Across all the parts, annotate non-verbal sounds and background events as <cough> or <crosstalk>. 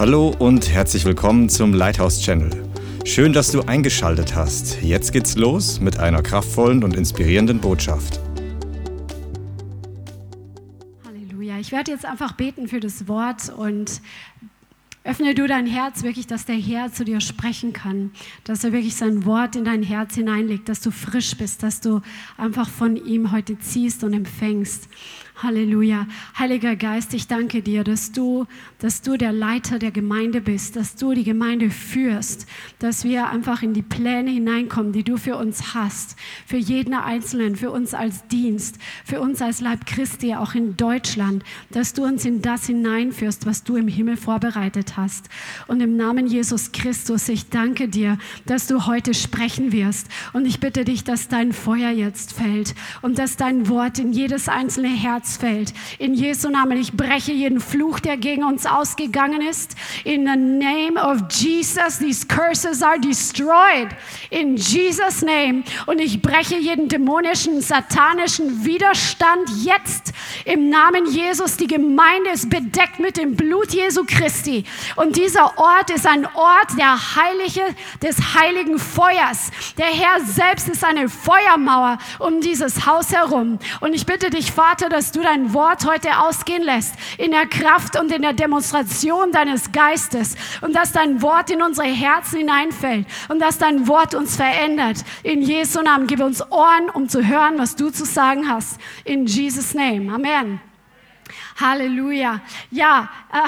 Hallo und herzlich willkommen zum Lighthouse Channel. Schön, dass du eingeschaltet hast. Jetzt geht's los mit einer kraftvollen und inspirierenden Botschaft. Halleluja. Ich werde jetzt einfach beten für das Wort und Öffne du dein Herz wirklich, dass der Herr zu dir sprechen kann, dass er wirklich sein Wort in dein Herz hineinlegt, dass du frisch bist, dass du einfach von ihm heute ziehst und empfängst. Halleluja. Heiliger Geist, ich danke dir, dass du, dass du der Leiter der Gemeinde bist, dass du die Gemeinde führst, dass wir einfach in die Pläne hineinkommen, die du für uns hast, für jeden Einzelnen, für uns als Dienst, für uns als Leib Christi, auch in Deutschland, dass du uns in das hineinführst, was du im Himmel vorbereitet hast. Und im Namen Jesus Christus, ich danke dir, dass du heute sprechen wirst. Und ich bitte dich, dass dein Feuer jetzt fällt und dass dein Wort in jedes einzelne Herz Herzfeld. In Jesu Namen, ich breche jeden Fluch, der gegen uns ausgegangen ist. In the name of Jesus, these curses are destroyed. In Jesus' name. Und ich breche jeden dämonischen, satanischen Widerstand jetzt im Namen Jesus. Die Gemeinde ist bedeckt mit dem Blut Jesu Christi. Und dieser Ort ist ein Ort der Heilige, des heiligen Feuers. Der Herr selbst ist eine Feuermauer um dieses Haus herum. Und ich bitte dich, Vater, dass du du dein Wort heute ausgehen lässt, in der Kraft und in der Demonstration deines Geistes und dass dein Wort in unsere Herzen hineinfällt und dass dein Wort uns verändert. In Jesu Namen gib uns Ohren, um zu hören, was du zu sagen hast. In Jesus Name. Amen. Halleluja. Ja, äh,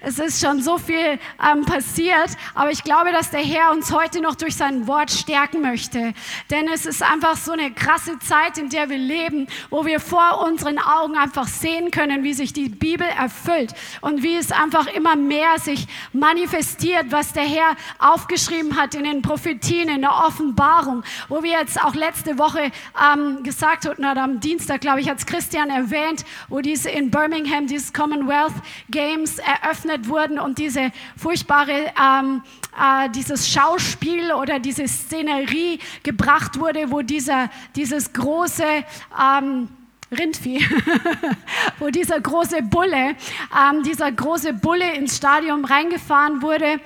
<laughs> es ist schon so viel ähm, passiert, aber ich glaube, dass der Herr uns heute noch durch sein Wort stärken möchte. Denn es ist einfach so eine krasse Zeit, in der wir leben, wo wir vor unseren Augen einfach sehen können, wie sich die Bibel erfüllt und wie es einfach immer mehr sich manifestiert, was der Herr aufgeschrieben hat in den Prophetien, in der Offenbarung, wo wir jetzt auch letzte Woche ähm, gesagt hatten, oder am Dienstag, glaube ich, hat es Christian erwähnt, wo diese in Birmingham Birmingham dieses Commonwealth Games eröffnet wurden und diese furchtbare, ähm, äh, dieses Schauspiel oder diese Szenerie gebracht wurde, wo dieser, dieses große, ähm, Rindvieh, <laughs> wo dieser große Bulle, ähm, dieser große Bulle ins Stadion reingefahren wurde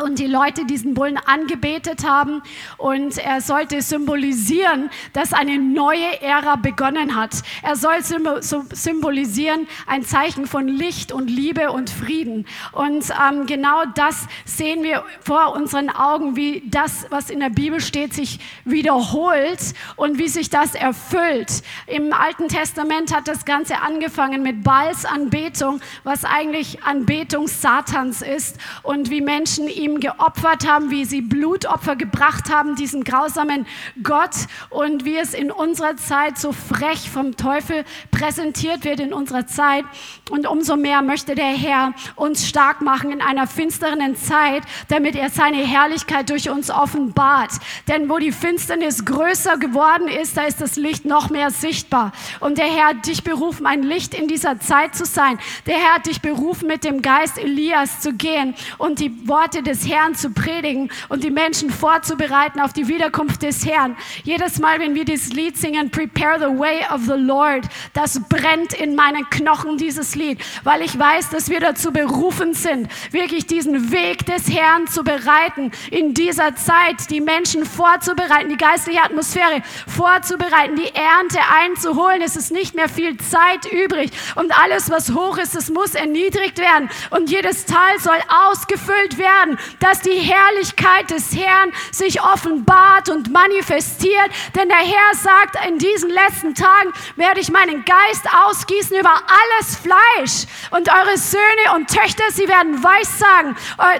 und die Leute diesen Bullen angebetet haben und er sollte symbolisieren, dass eine neue Ära begonnen hat. Er soll symbolisieren ein Zeichen von Licht und Liebe und Frieden. Und ähm, genau das sehen wir vor unseren Augen, wie das, was in der Bibel steht, sich wiederholt und wie sich das erfüllt. Im Alten Testament hat das Ganze angefangen mit Balsanbetung, was eigentlich Anbetung Satans ist und wie Menschen ihm geopfert haben, wie sie Blutopfer gebracht haben, diesen grausamen Gott und wie es in unserer Zeit so frech vom Teufel präsentiert wird in unserer Zeit. Und umso mehr möchte der Herr uns stark machen in einer finsteren Zeit, damit er seine Herrlichkeit durch uns offenbart. Denn wo die Finsternis größer geworden ist, da ist das Licht noch mehr sichtbar. Und der Herr hat dich berufen, ein Licht in dieser Zeit zu sein. Der Herr hat dich berufen, mit dem Geist Elias zu gehen und die Worte des des Herrn zu predigen und die Menschen vorzubereiten auf die Wiederkunft des Herrn. Jedes Mal, wenn wir dieses Lied singen, Prepare the Way of the Lord, das brennt in meinen Knochen, dieses Lied, weil ich weiß, dass wir dazu berufen sind, wirklich diesen Weg des Herrn zu bereiten, in dieser Zeit die Menschen vorzubereiten, die geistliche Atmosphäre vorzubereiten, die Ernte einzuholen. Es ist nicht mehr viel Zeit übrig und alles, was hoch ist, es muss erniedrigt werden und jedes Tal soll ausgefüllt werden dass die Herrlichkeit des Herrn sich offenbart und manifestiert. Denn der Herr sagt, in diesen letzten Tagen werde ich meinen Geist ausgießen über alles Fleisch. Und eure Söhne und Töchter, sie werden Weissagen.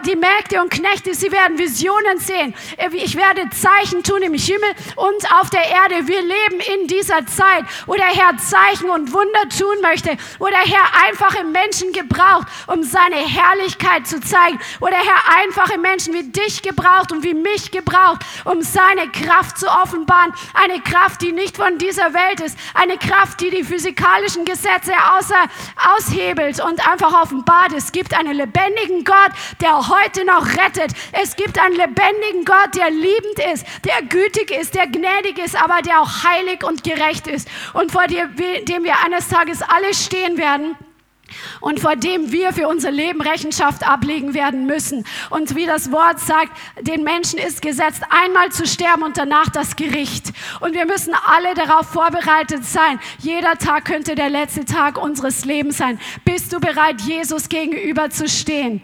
Die Mägde und Knechte, sie werden Visionen sehen. Ich werde Zeichen tun im Himmel und auf der Erde. Wir leben in dieser Zeit, wo der Herr Zeichen und Wunder tun möchte, wo der Herr einfache Menschen gebraucht, um seine Herrlichkeit zu zeigen, wo der Herr einfache Menschen wie dich gebraucht und wie mich gebraucht, um seine Kraft zu offenbaren. Eine Kraft, die nicht von dieser Welt ist. Eine Kraft, die die physikalischen Gesetze außer, aushebelt und einfach offenbart. Es gibt einen lebendigen Gott, der heute noch rettet. Es gibt einen lebendigen Gott, der liebend ist, der gütig ist, der gnädig ist, aber der auch heilig und gerecht ist und vor dem wir eines Tages alle stehen werden und vor dem wir für unser Leben Rechenschaft ablegen werden müssen. Und wie das Wort sagt, den Menschen ist gesetzt, einmal zu sterben und danach das Gericht. Und wir müssen alle darauf vorbereitet sein. Jeder Tag könnte der letzte Tag unseres Lebens sein. Bist du bereit, Jesus gegenüber zu stehen?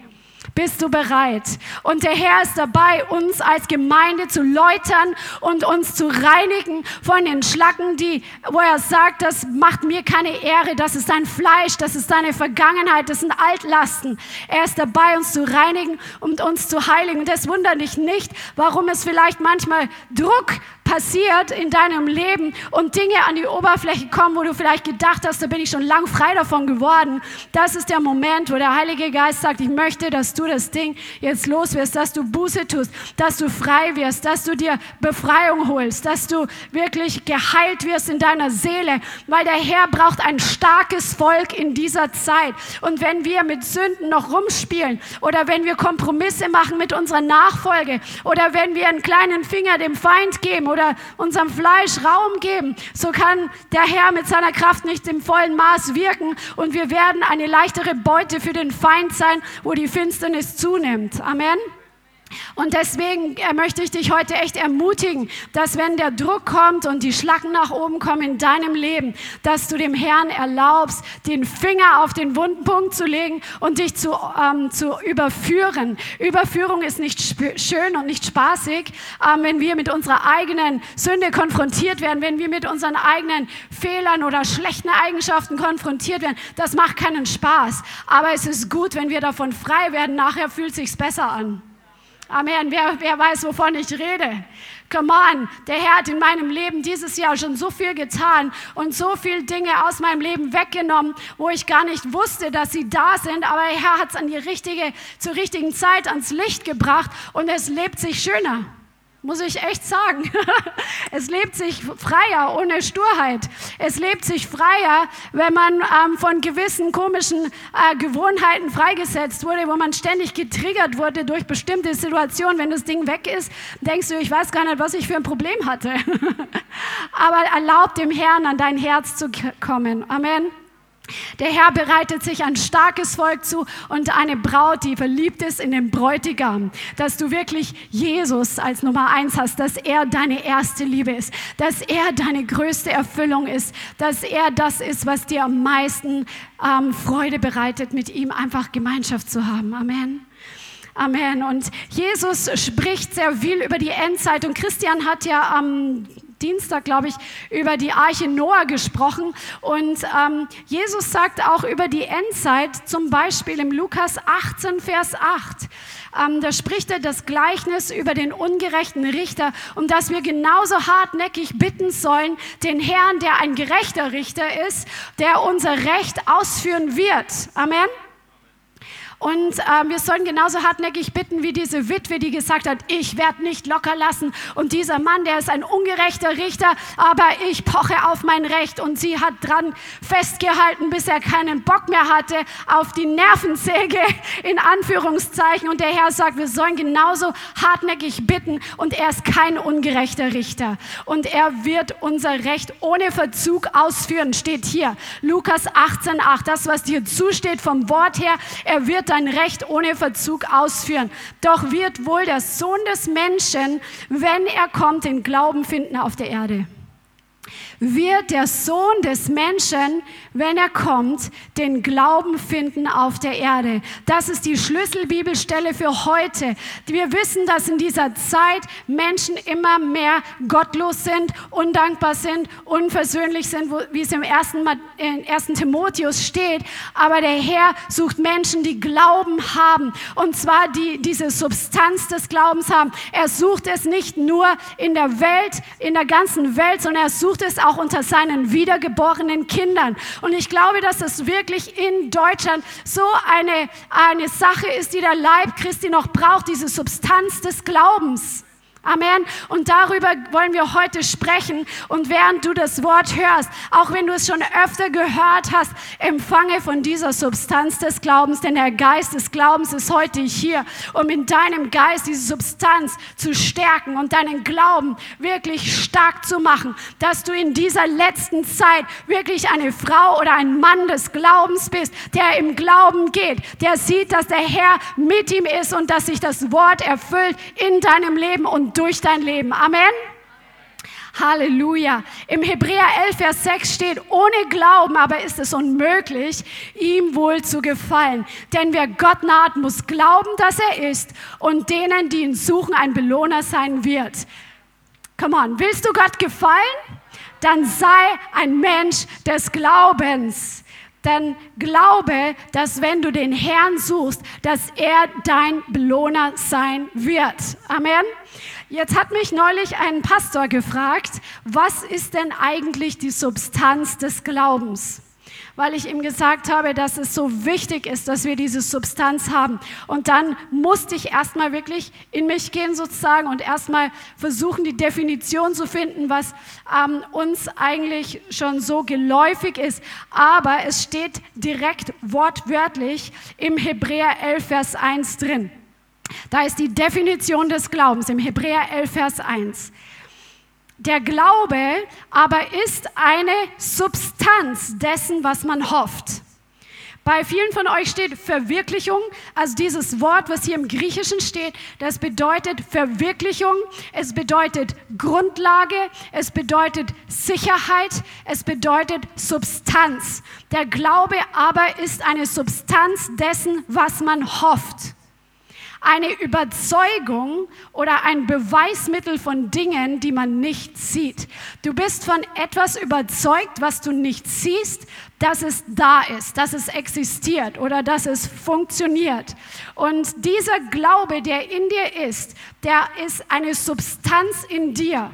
Bist du bereit? Und der Herr ist dabei, uns als Gemeinde zu läutern und uns zu reinigen von den Schlacken, die, wo er sagt, das macht mir keine Ehre, das ist dein Fleisch, das ist deine Vergangenheit, das sind Altlasten. Er ist dabei, uns zu reinigen und uns zu heiligen. Und das wundert dich nicht, warum es vielleicht manchmal Druck passiert in deinem Leben und Dinge an die Oberfläche kommen, wo du vielleicht gedacht hast, da bin ich schon lang frei davon geworden. Das ist der Moment, wo der Heilige Geist sagt, ich möchte, dass du das Ding jetzt los wirst, dass du Buße tust, dass du frei wirst, dass du dir Befreiung holst, dass du wirklich geheilt wirst in deiner Seele, weil der Herr braucht ein starkes Volk in dieser Zeit. Und wenn wir mit Sünden noch rumspielen oder wenn wir Kompromisse machen mit unserer Nachfolge oder wenn wir einen kleinen Finger dem Feind geben oder oder unserem Fleisch Raum geben, so kann der Herr mit seiner Kraft nicht im vollen Maß wirken und wir werden eine leichtere Beute für den Feind sein, wo die Finsternis zunimmt. Amen. Und deswegen äh, möchte ich dich heute echt ermutigen, dass wenn der Druck kommt und die Schlacken nach oben kommen in deinem Leben, dass du dem Herrn erlaubst, den Finger auf den Wundpunkt zu legen und dich zu, ähm, zu überführen. Überführung ist nicht schön und nicht spaßig, ähm, wenn wir mit unserer eigenen Sünde konfrontiert werden, wenn wir mit unseren eigenen Fehlern oder schlechten Eigenschaften konfrontiert werden. Das macht keinen Spaß. Aber es ist gut, wenn wir davon frei werden. Nachher fühlt es sich besser an. Amen. Wer, wer weiß, wovon ich rede? Come on, der Herr hat in meinem Leben dieses Jahr schon so viel getan und so viele Dinge aus meinem Leben weggenommen, wo ich gar nicht wusste, dass sie da sind. Aber der Herr hat es an die richtige, zur richtigen Zeit ans Licht gebracht und es lebt sich schöner. Muss ich echt sagen. <laughs> Es lebt sich freier ohne Sturheit. Es lebt sich freier, wenn man ähm, von gewissen komischen äh, Gewohnheiten freigesetzt wurde, wo man ständig getriggert wurde durch bestimmte Situationen. Wenn das Ding weg ist, denkst du, ich weiß gar nicht, was ich für ein Problem hatte. <laughs> Aber erlaub dem Herrn an dein Herz zu kommen. Amen. Der Herr bereitet sich ein starkes Volk zu und eine Braut, die verliebt ist in den Bräutigam. Dass du wirklich Jesus als Nummer eins hast, dass er deine erste Liebe ist, dass er deine größte Erfüllung ist, dass er das ist, was dir am meisten ähm, Freude bereitet, mit ihm einfach Gemeinschaft zu haben. Amen. Amen. Und Jesus spricht sehr viel über die Endzeit. Und Christian hat ja am Dienstag, glaube ich, über die Arche Noah gesprochen. Und ähm, Jesus sagt auch über die Endzeit, zum Beispiel im Lukas 18, Vers 8. Ähm, da spricht er das Gleichnis über den ungerechten Richter und dass wir genauso hartnäckig bitten sollen, den Herrn, der ein gerechter Richter ist, der unser Recht ausführen wird. Amen. Und äh, wir sollen genauso hartnäckig bitten wie diese Witwe, die gesagt hat, ich werde nicht locker lassen. Und dieser Mann, der ist ein ungerechter Richter, aber ich poche auf mein Recht. Und sie hat dran festgehalten, bis er keinen Bock mehr hatte auf die Nervensäge in Anführungszeichen. Und der Herr sagt, wir sollen genauso hartnäckig bitten. Und er ist kein ungerechter Richter. Und er wird unser Recht ohne Verzug ausführen, steht hier. Lukas 18,8, das, was dir zusteht vom Wort her, er wird dein Recht ohne Verzug ausführen. Doch wird wohl der Sohn des Menschen, wenn er kommt, den Glauben finden auf der Erde wird der Sohn des Menschen, wenn er kommt, den Glauben finden auf der Erde. Das ist die Schlüsselbibelstelle für heute. Wir wissen, dass in dieser Zeit Menschen immer mehr gottlos sind, undankbar sind, unversöhnlich sind, wie es im ersten, in 1. Timotheus steht. Aber der Herr sucht Menschen, die Glauben haben. Und zwar die diese Substanz des Glaubens haben. Er sucht es nicht nur in der Welt, in der ganzen Welt, sondern er sucht es auch auch unter seinen wiedergeborenen Kindern. Und ich glaube, dass das wirklich in Deutschland so eine, eine Sache ist, die der Leib Christi noch braucht, diese Substanz des Glaubens. Amen. Und darüber wollen wir heute sprechen. Und während du das Wort hörst, auch wenn du es schon öfter gehört hast, empfange von dieser Substanz des Glaubens, denn der Geist des Glaubens ist heute hier, um in deinem Geist diese Substanz zu stärken und deinen Glauben wirklich stark zu machen, dass du in dieser letzten Zeit wirklich eine Frau oder ein Mann des Glaubens bist, der im Glauben geht, der sieht, dass der Herr mit ihm ist und dass sich das Wort erfüllt in deinem Leben und durch dein Leben. Amen. Halleluja. Im Hebräer 11, Vers 6 steht, ohne Glauben aber ist es unmöglich, ihm wohl zu gefallen. Denn wer Gott naht, muss glauben, dass er ist und denen, die ihn suchen, ein Belohner sein wird. Come on, willst du Gott gefallen? Dann sei ein Mensch des Glaubens. Denn glaube, dass wenn du den Herrn suchst, dass er dein Belohner sein wird. Amen. Jetzt hat mich neulich ein Pastor gefragt, was ist denn eigentlich die Substanz des Glaubens? Weil ich ihm gesagt habe, dass es so wichtig ist, dass wir diese Substanz haben. Und dann musste ich erstmal wirklich in mich gehen sozusagen und erstmal versuchen, die Definition zu finden, was ähm, uns eigentlich schon so geläufig ist. Aber es steht direkt wortwörtlich im Hebräer 11, Vers 1 drin. Da ist die Definition des Glaubens im Hebräer 11, Vers 1. Der Glaube aber ist eine Substanz dessen, was man hofft. Bei vielen von euch steht Verwirklichung, also dieses Wort, was hier im Griechischen steht, das bedeutet Verwirklichung, es bedeutet Grundlage, es bedeutet Sicherheit, es bedeutet Substanz. Der Glaube aber ist eine Substanz dessen, was man hofft eine Überzeugung oder ein Beweismittel von Dingen, die man nicht sieht. Du bist von etwas überzeugt, was du nicht siehst, dass es da ist, dass es existiert oder dass es funktioniert. Und dieser Glaube, der in dir ist, der ist eine Substanz in dir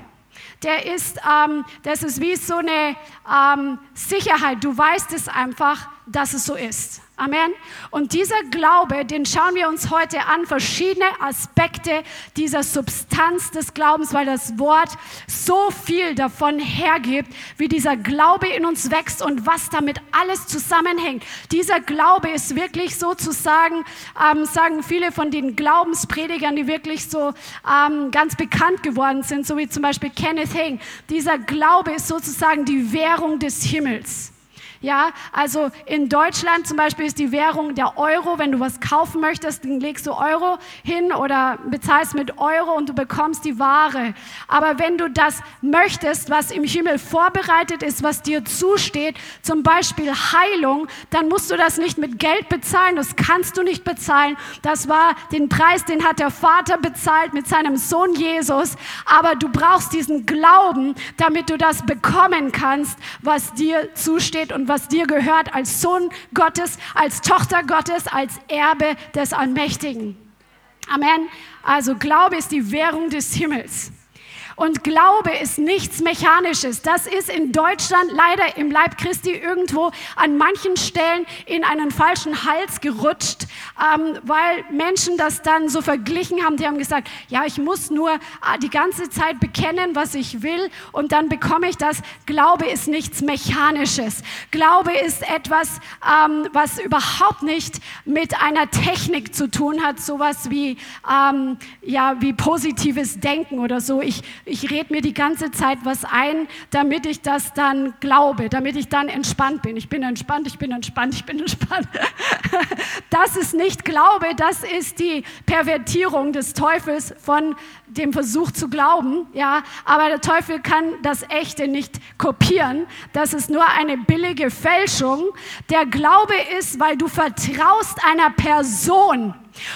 der ist, ähm, das ist wie so eine ähm, Sicherheit. Du weißt es einfach, dass es so ist. Amen. Und dieser Glaube, den schauen wir uns heute an, verschiedene Aspekte dieser Substanz des Glaubens, weil das Wort so viel davon hergibt, wie dieser Glaube in uns wächst und was damit alles zusammenhängt. Dieser Glaube ist wirklich sozusagen, ähm, sagen viele von den Glaubenspredigern, die wirklich so ähm, ganz bekannt geworden sind, so wie zum Beispiel Kenneth Hagin. Dieser Glaube ist sozusagen die Währung des Himmels. Ja, also in Deutschland zum Beispiel ist die Währung der Euro. Wenn du was kaufen möchtest, dann legst du Euro hin oder bezahlst mit Euro und du bekommst die Ware. Aber wenn du das möchtest, was im Himmel vorbereitet ist, was dir zusteht, zum Beispiel Heilung, dann musst du das nicht mit Geld bezahlen. Das kannst du nicht bezahlen. Das war den Preis, den hat der Vater bezahlt mit seinem Sohn Jesus. Aber du brauchst diesen Glauben, damit du das bekommen kannst, was dir zusteht und was dir gehört als Sohn Gottes, als Tochter Gottes, als Erbe des Allmächtigen. Amen. Also Glaube ist die Währung des Himmels. Und Glaube ist nichts Mechanisches. Das ist in Deutschland leider im Leib Christi irgendwo an manchen Stellen in einen falschen Hals gerutscht, ähm, weil Menschen das dann so verglichen haben. Die haben gesagt, ja, ich muss nur äh, die ganze Zeit bekennen, was ich will und dann bekomme ich das. Glaube ist nichts Mechanisches. Glaube ist etwas, ähm, was überhaupt nicht mit einer Technik zu tun hat, sowas wie, ähm, ja, wie positives Denken oder so. Ich ich rede mir die ganze Zeit was ein, damit ich das dann glaube, damit ich dann entspannt bin. Ich bin entspannt, ich bin entspannt, ich bin entspannt. <laughs> Das ist nicht Glaube, das ist die Pervertierung des Teufels von dem Versuch zu glauben. Ja, aber der Teufel kann das Echte nicht kopieren. Das ist nur eine billige Fälschung. Der Glaube ist, weil du vertraust einer Person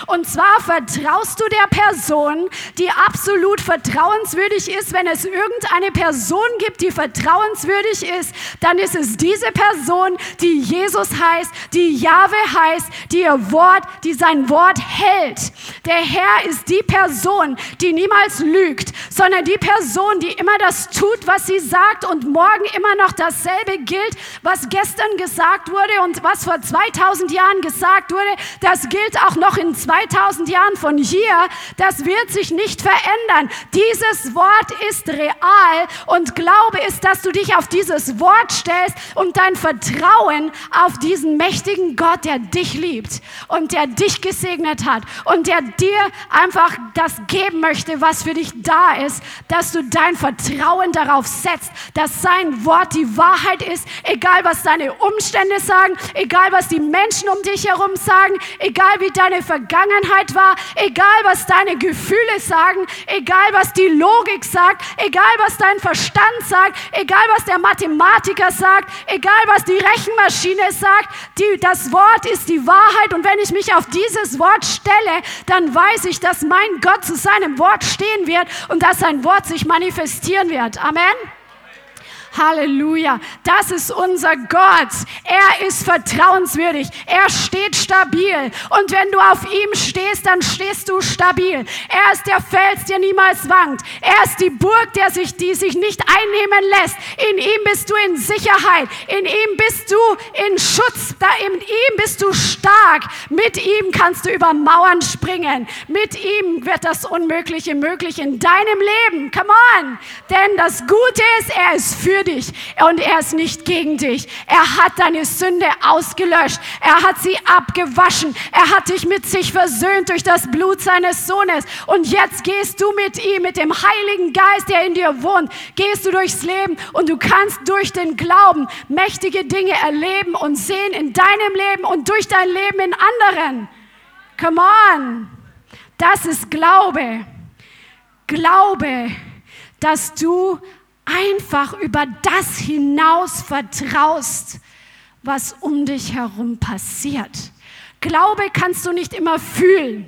und zwar vertraust du der Person, die absolut vertrauenswürdig ist. Wenn es irgendeine Person gibt, die vertrauenswürdig ist, dann ist es diese Person, die Jesus heißt, die Jahwe heißt, die ihr Wort, die sein Wort hält. Der Herr ist die Person, die niemals lügt, sondern die Person, die immer das tut, was sie sagt und morgen immer noch dasselbe gilt, was gestern gesagt wurde und was vor 2000 Jahren gesagt wurde, das gilt auch noch in von 2000 Jahren von hier, das wird sich nicht verändern. Dieses Wort ist real und Glaube ist, dass du dich auf dieses Wort stellst und dein Vertrauen auf diesen mächtigen Gott, der dich liebt und der dich gesegnet hat und der dir einfach das geben möchte, was für dich da ist, dass du dein Vertrauen darauf setzt, dass sein Wort die Wahrheit ist, egal was deine Umstände sagen, egal was die Menschen um dich herum sagen, egal wie deine Vergangenheit war, egal was deine Gefühle sagen, egal was die Logik sagt, egal was dein Verstand sagt, egal was der Mathematiker sagt, egal was die Rechenmaschine sagt, die, das Wort ist die Wahrheit und wenn ich mich auf dieses Wort stelle, dann weiß ich, dass mein Gott zu seinem Wort stehen wird und dass sein Wort sich manifestieren wird. Amen. Halleluja. Das ist unser Gott. Er ist vertrauenswürdig. Er steht stabil. Und wenn du auf ihm stehst, dann stehst du stabil. Er ist der Fels, der niemals wankt. Er ist die Burg, der sich, die sich nicht einnehmen lässt. In ihm bist du in Sicherheit. In ihm bist du in Schutz. In ihm bist du stark. Mit ihm kannst du über Mauern springen. Mit ihm wird das Unmögliche möglich in deinem Leben. Come on. Denn das Gute ist, er ist für für dich und er ist nicht gegen dich. Er hat deine Sünde ausgelöscht. Er hat sie abgewaschen. Er hat dich mit sich versöhnt durch das Blut seines Sohnes. Und jetzt gehst du mit ihm, mit dem Heiligen Geist, der in dir wohnt, gehst du durchs Leben und du kannst durch den Glauben mächtige Dinge erleben und sehen in deinem Leben und durch dein Leben in anderen. Come on. Das ist Glaube. Glaube, dass du einfach über das hinaus vertraust, was um dich herum passiert. Glaube kannst du nicht immer fühlen.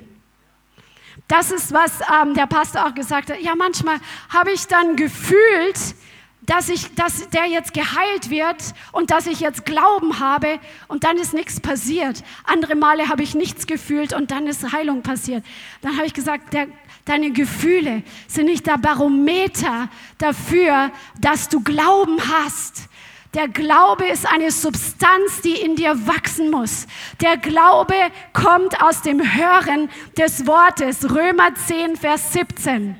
Das ist, was ähm, der Pastor auch gesagt hat. Ja, manchmal habe ich dann gefühlt, dass, ich, dass der jetzt geheilt wird und dass ich jetzt Glauben habe und dann ist nichts passiert. Andere Male habe ich nichts gefühlt und dann ist Heilung passiert. Dann habe ich gesagt, der, deine Gefühle sind nicht der Barometer dafür, dass du Glauben hast. Der Glaube ist eine Substanz, die in dir wachsen muss. Der Glaube kommt aus dem Hören des Wortes. Römer 10, Vers 17.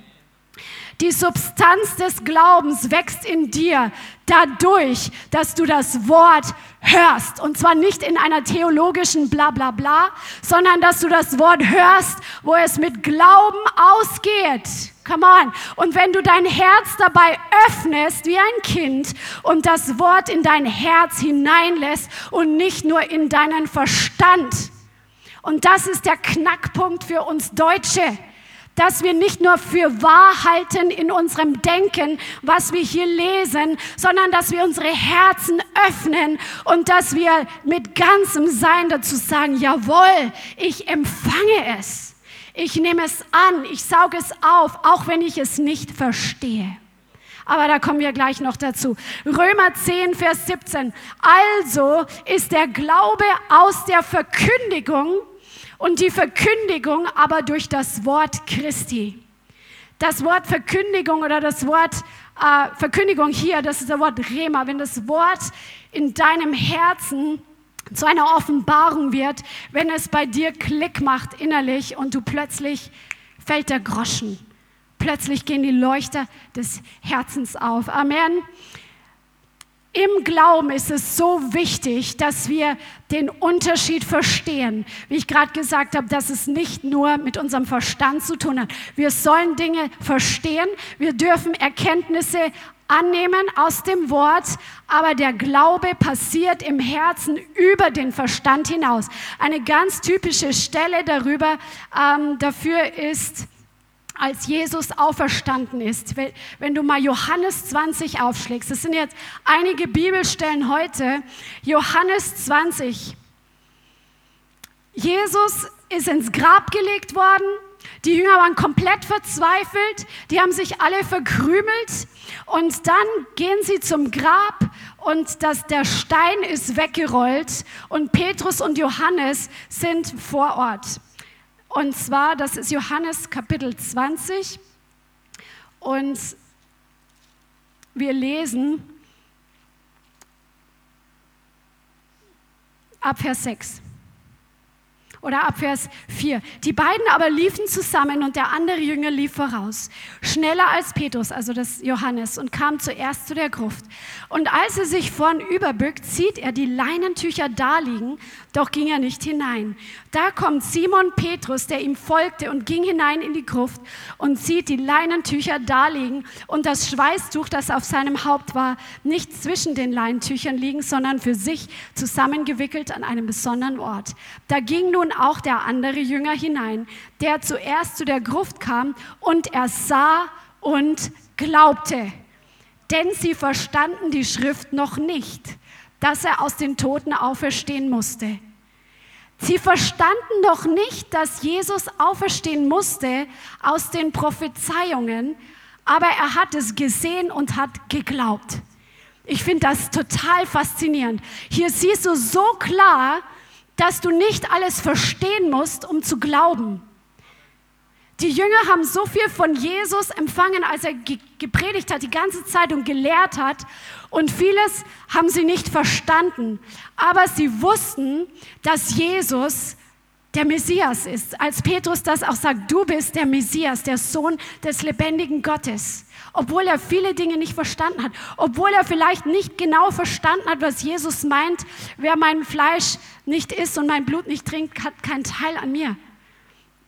Die Substanz des Glaubens wächst in dir dadurch, dass du das Wort hörst. Und zwar nicht in einer theologischen Blablabla, bla bla, sondern dass du das Wort hörst, wo es mit Glauben ausgeht. Come on. Und wenn du dein Herz dabei öffnest wie ein Kind und das Wort in dein Herz hineinlässt und nicht nur in deinen Verstand. Und das ist der Knackpunkt für uns Deutsche dass wir nicht nur für wahr halten in unserem Denken, was wir hier lesen, sondern dass wir unsere Herzen öffnen und dass wir mit ganzem Sein dazu sagen, jawohl, ich empfange es. Ich nehme es an, ich sauge es auf, auch wenn ich es nicht verstehe. Aber da kommen wir gleich noch dazu. Römer 10, Vers 17. Also ist der Glaube aus der Verkündigung und die Verkündigung aber durch das Wort Christi. Das Wort Verkündigung oder das Wort äh, Verkündigung hier, das ist das Wort Rema. Wenn das Wort in deinem Herzen zu einer Offenbarung wird, wenn es bei dir Klick macht innerlich und du plötzlich fällt der Groschen. Plötzlich gehen die Leuchter des Herzens auf. Amen. Im Glauben ist es so wichtig, dass wir den Unterschied verstehen. Wie ich gerade gesagt habe, dass es nicht nur mit unserem Verstand zu tun hat. Wir sollen Dinge verstehen, wir dürfen Erkenntnisse annehmen aus dem Wort, aber der Glaube passiert im Herzen über den Verstand hinaus. Eine ganz typische Stelle darüber ähm, dafür ist als Jesus auferstanden ist. Wenn du mal Johannes 20 aufschlägst, das sind jetzt einige Bibelstellen heute, Johannes 20. Jesus ist ins Grab gelegt worden. Die Jünger waren komplett verzweifelt. Die haben sich alle verkrümelt. Und dann gehen sie zum Grab und das, der Stein ist weggerollt. Und Petrus und Johannes sind vor Ort. Und zwar, das ist Johannes Kapitel 20. Und wir lesen ab Vers 6. oder ab Vers 4. Die beiden aber liefen zusammen und der andere Jünger lief voraus, schneller als Petrus, also das Johannes, und kam zuerst zu der Gruft. Und als er sich vorn überbückt, sieht er die Leinentücher daliegen, doch ging er nicht hinein. Da kommt Simon Petrus, der ihm folgte und ging hinein in die Gruft und sieht die Leinentücher daliegen und das Schweißtuch, das auf seinem Haupt war, nicht zwischen den Leinentüchern liegen, sondern für sich zusammengewickelt an einem besonderen Ort. Da ging nun auch der andere Jünger hinein, der zuerst zu der Gruft kam und er sah und glaubte. Denn sie verstanden die Schrift noch nicht, dass er aus den Toten auferstehen musste. Sie verstanden noch nicht, dass Jesus auferstehen musste aus den Prophezeiungen, aber er hat es gesehen und hat geglaubt. Ich finde das total faszinierend. Hier siehst du so klar, dass du nicht alles verstehen musst, um zu glauben. Die Jünger haben so viel von Jesus empfangen, als er gepredigt hat, die ganze Zeit und gelehrt hat. Und vieles haben sie nicht verstanden. Aber sie wussten, dass Jesus der Messias ist. Als Petrus das auch sagt, du bist der Messias, der Sohn des lebendigen Gottes. Obwohl er viele Dinge nicht verstanden hat. Obwohl er vielleicht nicht genau verstanden hat, was Jesus meint, wer mein Fleisch nicht isst und mein Blut nicht trinkt, hat keinen Teil an mir.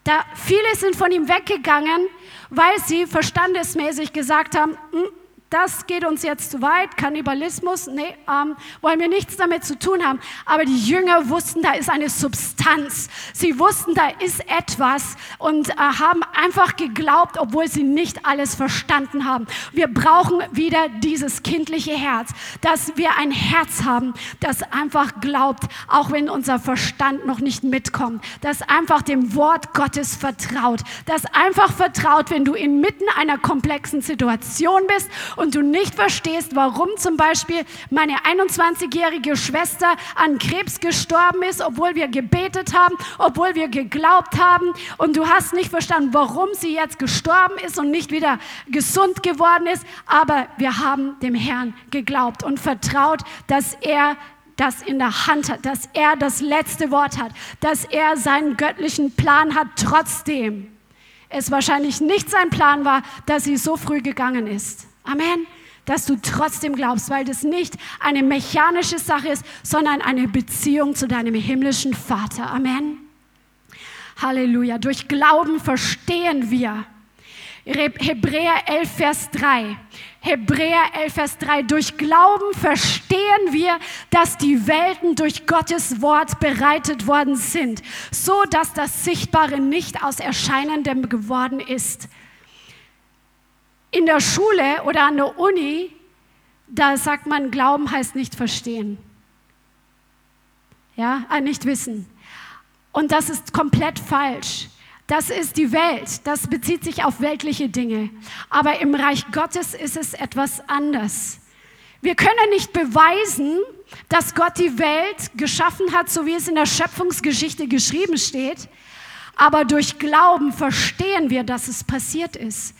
Da, viele sind von ihm weggegangen, weil sie verstandesmäßig gesagt haben, hm, das geht uns jetzt zu weit, Kannibalismus, nee, ähm, wollen wir nichts damit zu tun haben. Aber die Jünger wussten, da ist eine Substanz. Sie wussten, da ist etwas und äh, haben einfach geglaubt, obwohl sie nicht alles verstanden haben. Wir brauchen wieder dieses kindliche Herz, dass wir ein Herz haben, das einfach glaubt, auch wenn unser Verstand noch nicht mitkommt, das einfach dem Wort Gottes vertraut, das einfach vertraut, wenn du inmitten einer komplexen Situation bist und du nicht verstehst, warum zum Beispiel meine 21-jährige Schwester an Krebs gestorben ist, obwohl wir gebetet haben, obwohl wir geglaubt haben und du hast nicht verstanden, warum sie jetzt gestorben ist und nicht wieder gesund geworden ist, aber wir haben dem Herrn geglaubt und vertraut, dass er das in der Hand hat, dass er das letzte Wort hat, dass er seinen göttlichen Plan hat, trotzdem es wahrscheinlich nicht sein Plan war, dass sie so früh gegangen ist. Amen. Dass du trotzdem glaubst, weil das nicht eine mechanische Sache ist, sondern eine Beziehung zu deinem himmlischen Vater. Amen. Halleluja. Durch Glauben verstehen wir. Hebräer 11, Vers 3. Hebräer 11, Vers 3. Durch Glauben verstehen wir, dass die Welten durch Gottes Wort bereitet worden sind, so dass das Sichtbare nicht aus Erscheinendem geworden ist in der Schule oder an der Uni, da sagt man, Glauben heißt nicht verstehen. Ja, äh, nicht wissen. Und das ist komplett falsch. Das ist die Welt. Das bezieht sich auf weltliche Dinge. Aber im Reich Gottes ist es etwas anders. Wir können nicht beweisen, dass Gott die Welt geschaffen hat, so wie es in der Schöpfungsgeschichte geschrieben steht. Aber durch Glauben verstehen wir, dass es passiert ist.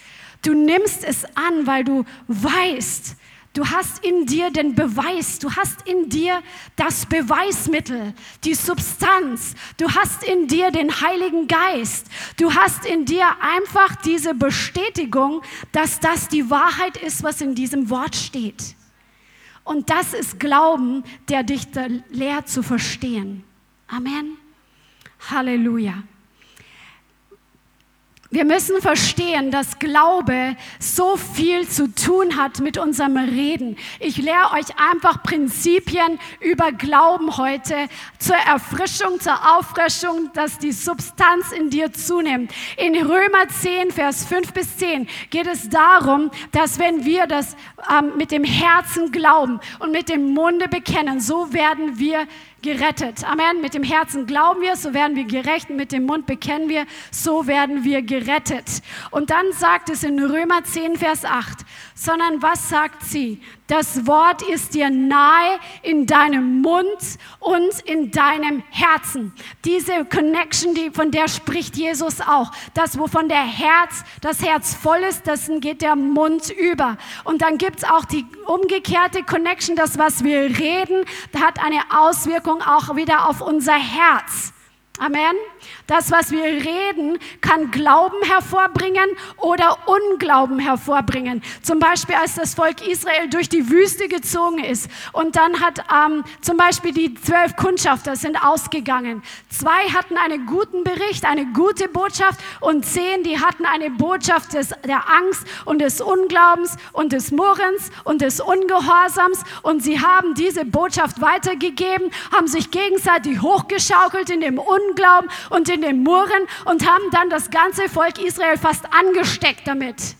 Du nimmst es an, weil du weißt, du hast in dir den Beweis, du hast in dir das Beweismittel, die Substanz, du hast in dir den Heiligen Geist, du hast in dir einfach diese Bestätigung, dass das die Wahrheit ist, was in diesem Wort steht. Und das ist Glauben, der dich lehrt zu verstehen. Amen. Halleluja. Wir müssen verstehen, dass Glaube so viel zu tun hat mit unserem Reden. Ich lehre euch einfach Prinzipien über Glauben heute zur Erfrischung, zur Auffrischung, dass die Substanz in dir zunimmt. In Römer 10, Vers 5 bis 10 geht es darum, dass wenn wir das ähm, mit dem Herzen glauben und mit dem Munde bekennen, so werden wir gerettet. Amen. Mit dem Herzen glauben wir, so werden wir gerecht. Mit dem Mund bekennen wir, so werden wir gerettet. Und dann sagt es in Römer 10, Vers 8, sondern was sagt sie? Das Wort ist dir nahe in deinem Mund und in deinem Herzen. Diese Connection, die, von der spricht Jesus auch. Das, wovon der Herz, das Herz voll ist, das geht der Mund über. Und dann gibt es auch die umgekehrte Connection, das, was wir reden, hat eine Auswirkung auch wieder auf unser Herz. Amen. Das, was wir reden, kann Glauben hervorbringen oder Unglauben hervorbringen. Zum Beispiel, als das Volk Israel durch die Wüste gezogen ist und dann hat ähm, zum Beispiel die zwölf Kundschafter sind ausgegangen. Zwei hatten einen guten Bericht, eine gute Botschaft und zehn, die hatten eine Botschaft des, der Angst und des Unglaubens und des Murrens und des Ungehorsams und sie haben diese Botschaft weitergegeben, haben sich gegenseitig hochgeschaukelt in dem Un Unglauben und in den Murren und haben dann das ganze Volk Israel fast angesteckt damit.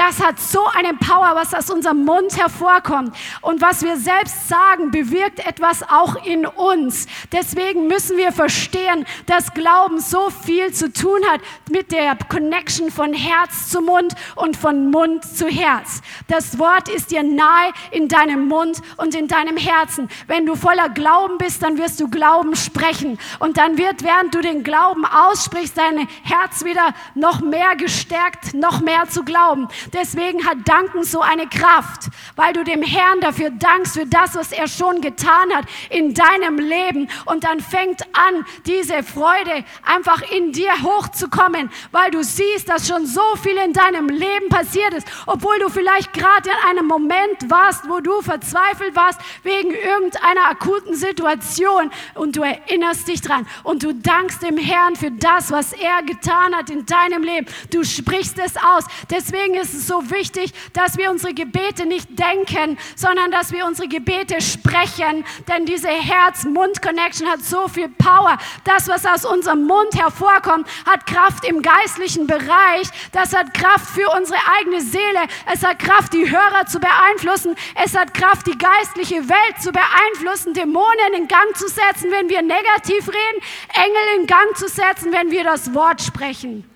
Das hat so eine Power, was aus unserem Mund hervorkommt. Und was wir selbst sagen, bewirkt etwas auch in uns. Deswegen müssen wir verstehen, dass Glauben so viel zu tun hat mit der Connection von Herz zu Mund und von Mund zu Herz. Das Wort ist dir nahe in deinem Mund und in deinem Herzen. Wenn du voller Glauben bist, dann wirst du Glauben sprechen. Und dann wird, während du den Glauben aussprichst, dein Herz wieder noch mehr gestärkt, noch mehr zu glauben. Deswegen hat Danken so eine Kraft, weil du dem Herrn dafür dankst, für das, was er schon getan hat in deinem Leben. Und dann fängt an, diese Freude einfach in dir hochzukommen, weil du siehst, dass schon so viel in deinem Leben passiert ist, obwohl du vielleicht gerade in einem Moment warst, wo du verzweifelt warst wegen irgendeiner akuten Situation und du erinnerst dich dran und du dankst dem Herrn für das, was er getan hat in deinem Leben. Du sprichst es aus. Deswegen ist es so wichtig, dass wir unsere Gebete nicht denken, sondern dass wir unsere Gebete sprechen, denn diese Herz-Mund-Connection hat so viel Power. Das, was aus unserem Mund hervorkommt, hat Kraft im geistlichen Bereich. Das hat Kraft für unsere eigene Seele. Es hat Kraft, die Hörer zu beeinflussen. Es hat Kraft, die geistliche Welt zu beeinflussen, Dämonen in Gang zu setzen, wenn wir negativ reden, Engel in Gang zu setzen, wenn wir das Wort sprechen.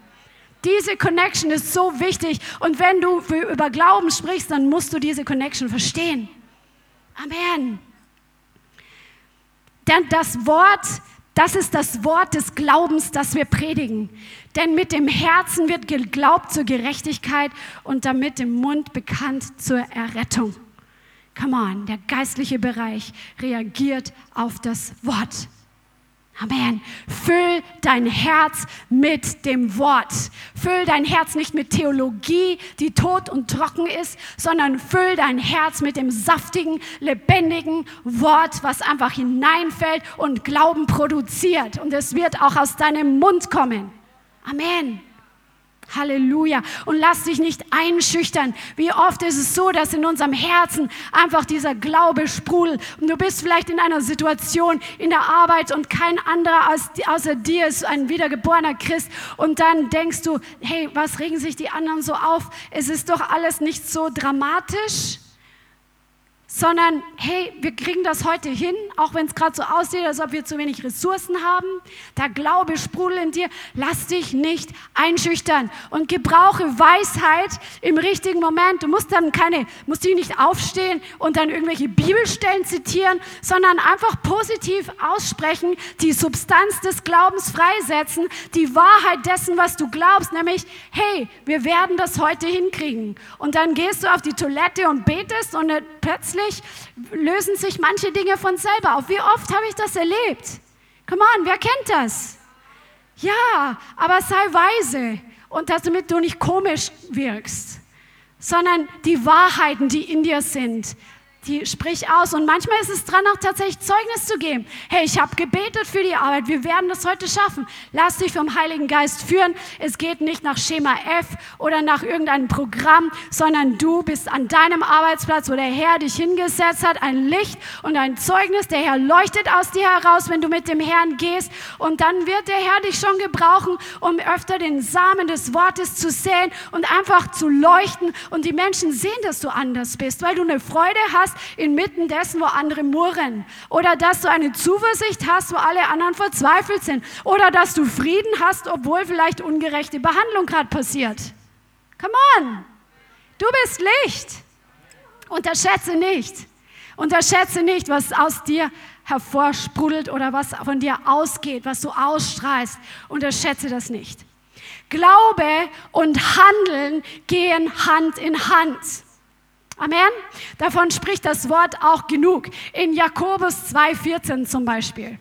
Diese Connection ist so wichtig. Und wenn du über Glauben sprichst, dann musst du diese Connection verstehen. Amen. Denn das Wort, das ist das Wort des Glaubens, das wir predigen. Denn mit dem Herzen wird geglaubt zur Gerechtigkeit und damit im Mund bekannt zur Errettung. Come on, der geistliche Bereich reagiert auf das Wort. Amen. Füll dein Herz mit dem Wort. Füll dein Herz nicht mit Theologie, die tot und trocken ist, sondern füll dein Herz mit dem saftigen, lebendigen Wort, was einfach hineinfällt und Glauben produziert. Und es wird auch aus deinem Mund kommen. Amen. Halleluja. Und lass dich nicht einschüchtern. Wie oft ist es so, dass in unserem Herzen einfach dieser Glaube sprudelt. Und du bist vielleicht in einer Situation in der Arbeit und kein anderer als, außer dir ist ein wiedergeborener Christ. Und dann denkst du, hey, was regen sich die anderen so auf? Es ist doch alles nicht so dramatisch sondern hey, wir kriegen das heute hin, auch wenn es gerade so aussieht, als ob wir zu wenig Ressourcen haben. Der Glaube sprudelt in dir. Lass dich nicht einschüchtern und gebrauche Weisheit im richtigen Moment. Du musst dann keine, musst dich nicht aufstehen und dann irgendwelche Bibelstellen zitieren, sondern einfach positiv aussprechen, die Substanz des Glaubens freisetzen, die Wahrheit dessen, was du glaubst, nämlich, hey, wir werden das heute hinkriegen. Und dann gehst du auf die Toilette und betest und plötzlich plötzlich lösen sich manche Dinge von selber auf. Wie oft habe ich das erlebt? Come on, wer kennt das? Ja, aber sei weise und damit du nicht komisch wirkst, sondern die Wahrheiten, die in dir sind, die sprich aus. Und manchmal ist es dran, auch tatsächlich Zeugnis zu geben. Hey, ich habe gebetet für die Arbeit. Wir werden das heute schaffen. Lass dich vom Heiligen Geist führen. Es geht nicht nach Schema F oder nach irgendeinem Programm, sondern du bist an deinem Arbeitsplatz, wo der Herr dich hingesetzt hat, ein Licht und ein Zeugnis. Der Herr leuchtet aus dir heraus, wenn du mit dem Herrn gehst. Und dann wird der Herr dich schon gebrauchen, um öfter den Samen des Wortes zu säen und einfach zu leuchten. Und die Menschen sehen, dass du anders bist, weil du eine Freude hast hast inmitten dessen, wo andere murren. Oder dass du eine Zuversicht hast, wo alle anderen verzweifelt sind. Oder dass du Frieden hast, obwohl vielleicht ungerechte Behandlung gerade passiert. Come on. Du bist Licht. Unterschätze nicht. Unterschätze nicht, was aus dir hervorsprudelt oder was von dir ausgeht, was du ausstrahlst. Unterschätze das nicht. Glaube und Handeln gehen Hand in Hand. Amen. Davon spricht das Wort auch genug. In Jakobus 2,14 zum Beispiel.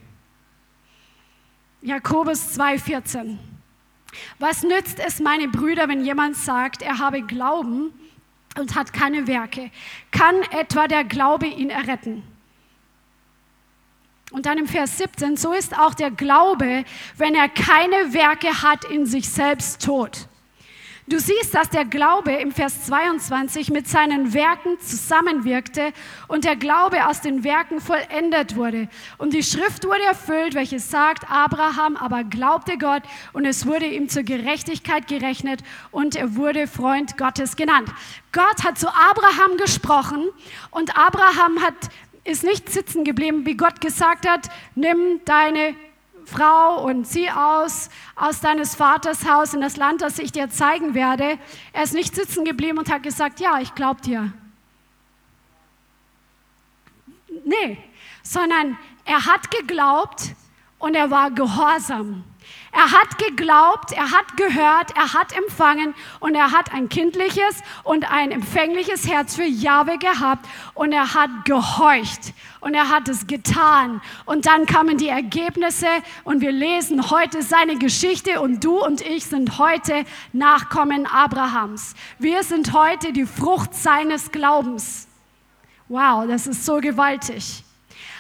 Jakobus 2,14. Was nützt es, meine Brüder, wenn jemand sagt, er habe Glauben und hat keine Werke? Kann etwa der Glaube ihn erretten? Und dann im Vers 17, so ist auch der Glaube, wenn er keine Werke hat, in sich selbst tot. Du siehst, dass der Glaube im Vers 22 mit seinen Werken zusammenwirkte und der Glaube aus den Werken vollendet wurde. Und die Schrift wurde erfüllt, welche sagt, Abraham aber glaubte Gott und es wurde ihm zur Gerechtigkeit gerechnet und er wurde Freund Gottes genannt. Gott hat zu Abraham gesprochen und Abraham hat, ist nicht sitzen geblieben, wie Gott gesagt hat, nimm deine Frau und zieh aus aus deines Vaters Haus in das Land, das ich dir zeigen werde. Er ist nicht sitzen geblieben und hat gesagt, ja, ich glaube dir. Nee, sondern er hat geglaubt und er war gehorsam. Er hat geglaubt, er hat gehört, er hat empfangen und er hat ein kindliches und ein empfängliches Herz für Jahwe gehabt und er hat gehorcht und er hat es getan. Und dann kamen die Ergebnisse und wir lesen heute seine Geschichte und du und ich sind heute Nachkommen Abrahams. Wir sind heute die Frucht seines Glaubens. Wow, das ist so gewaltig.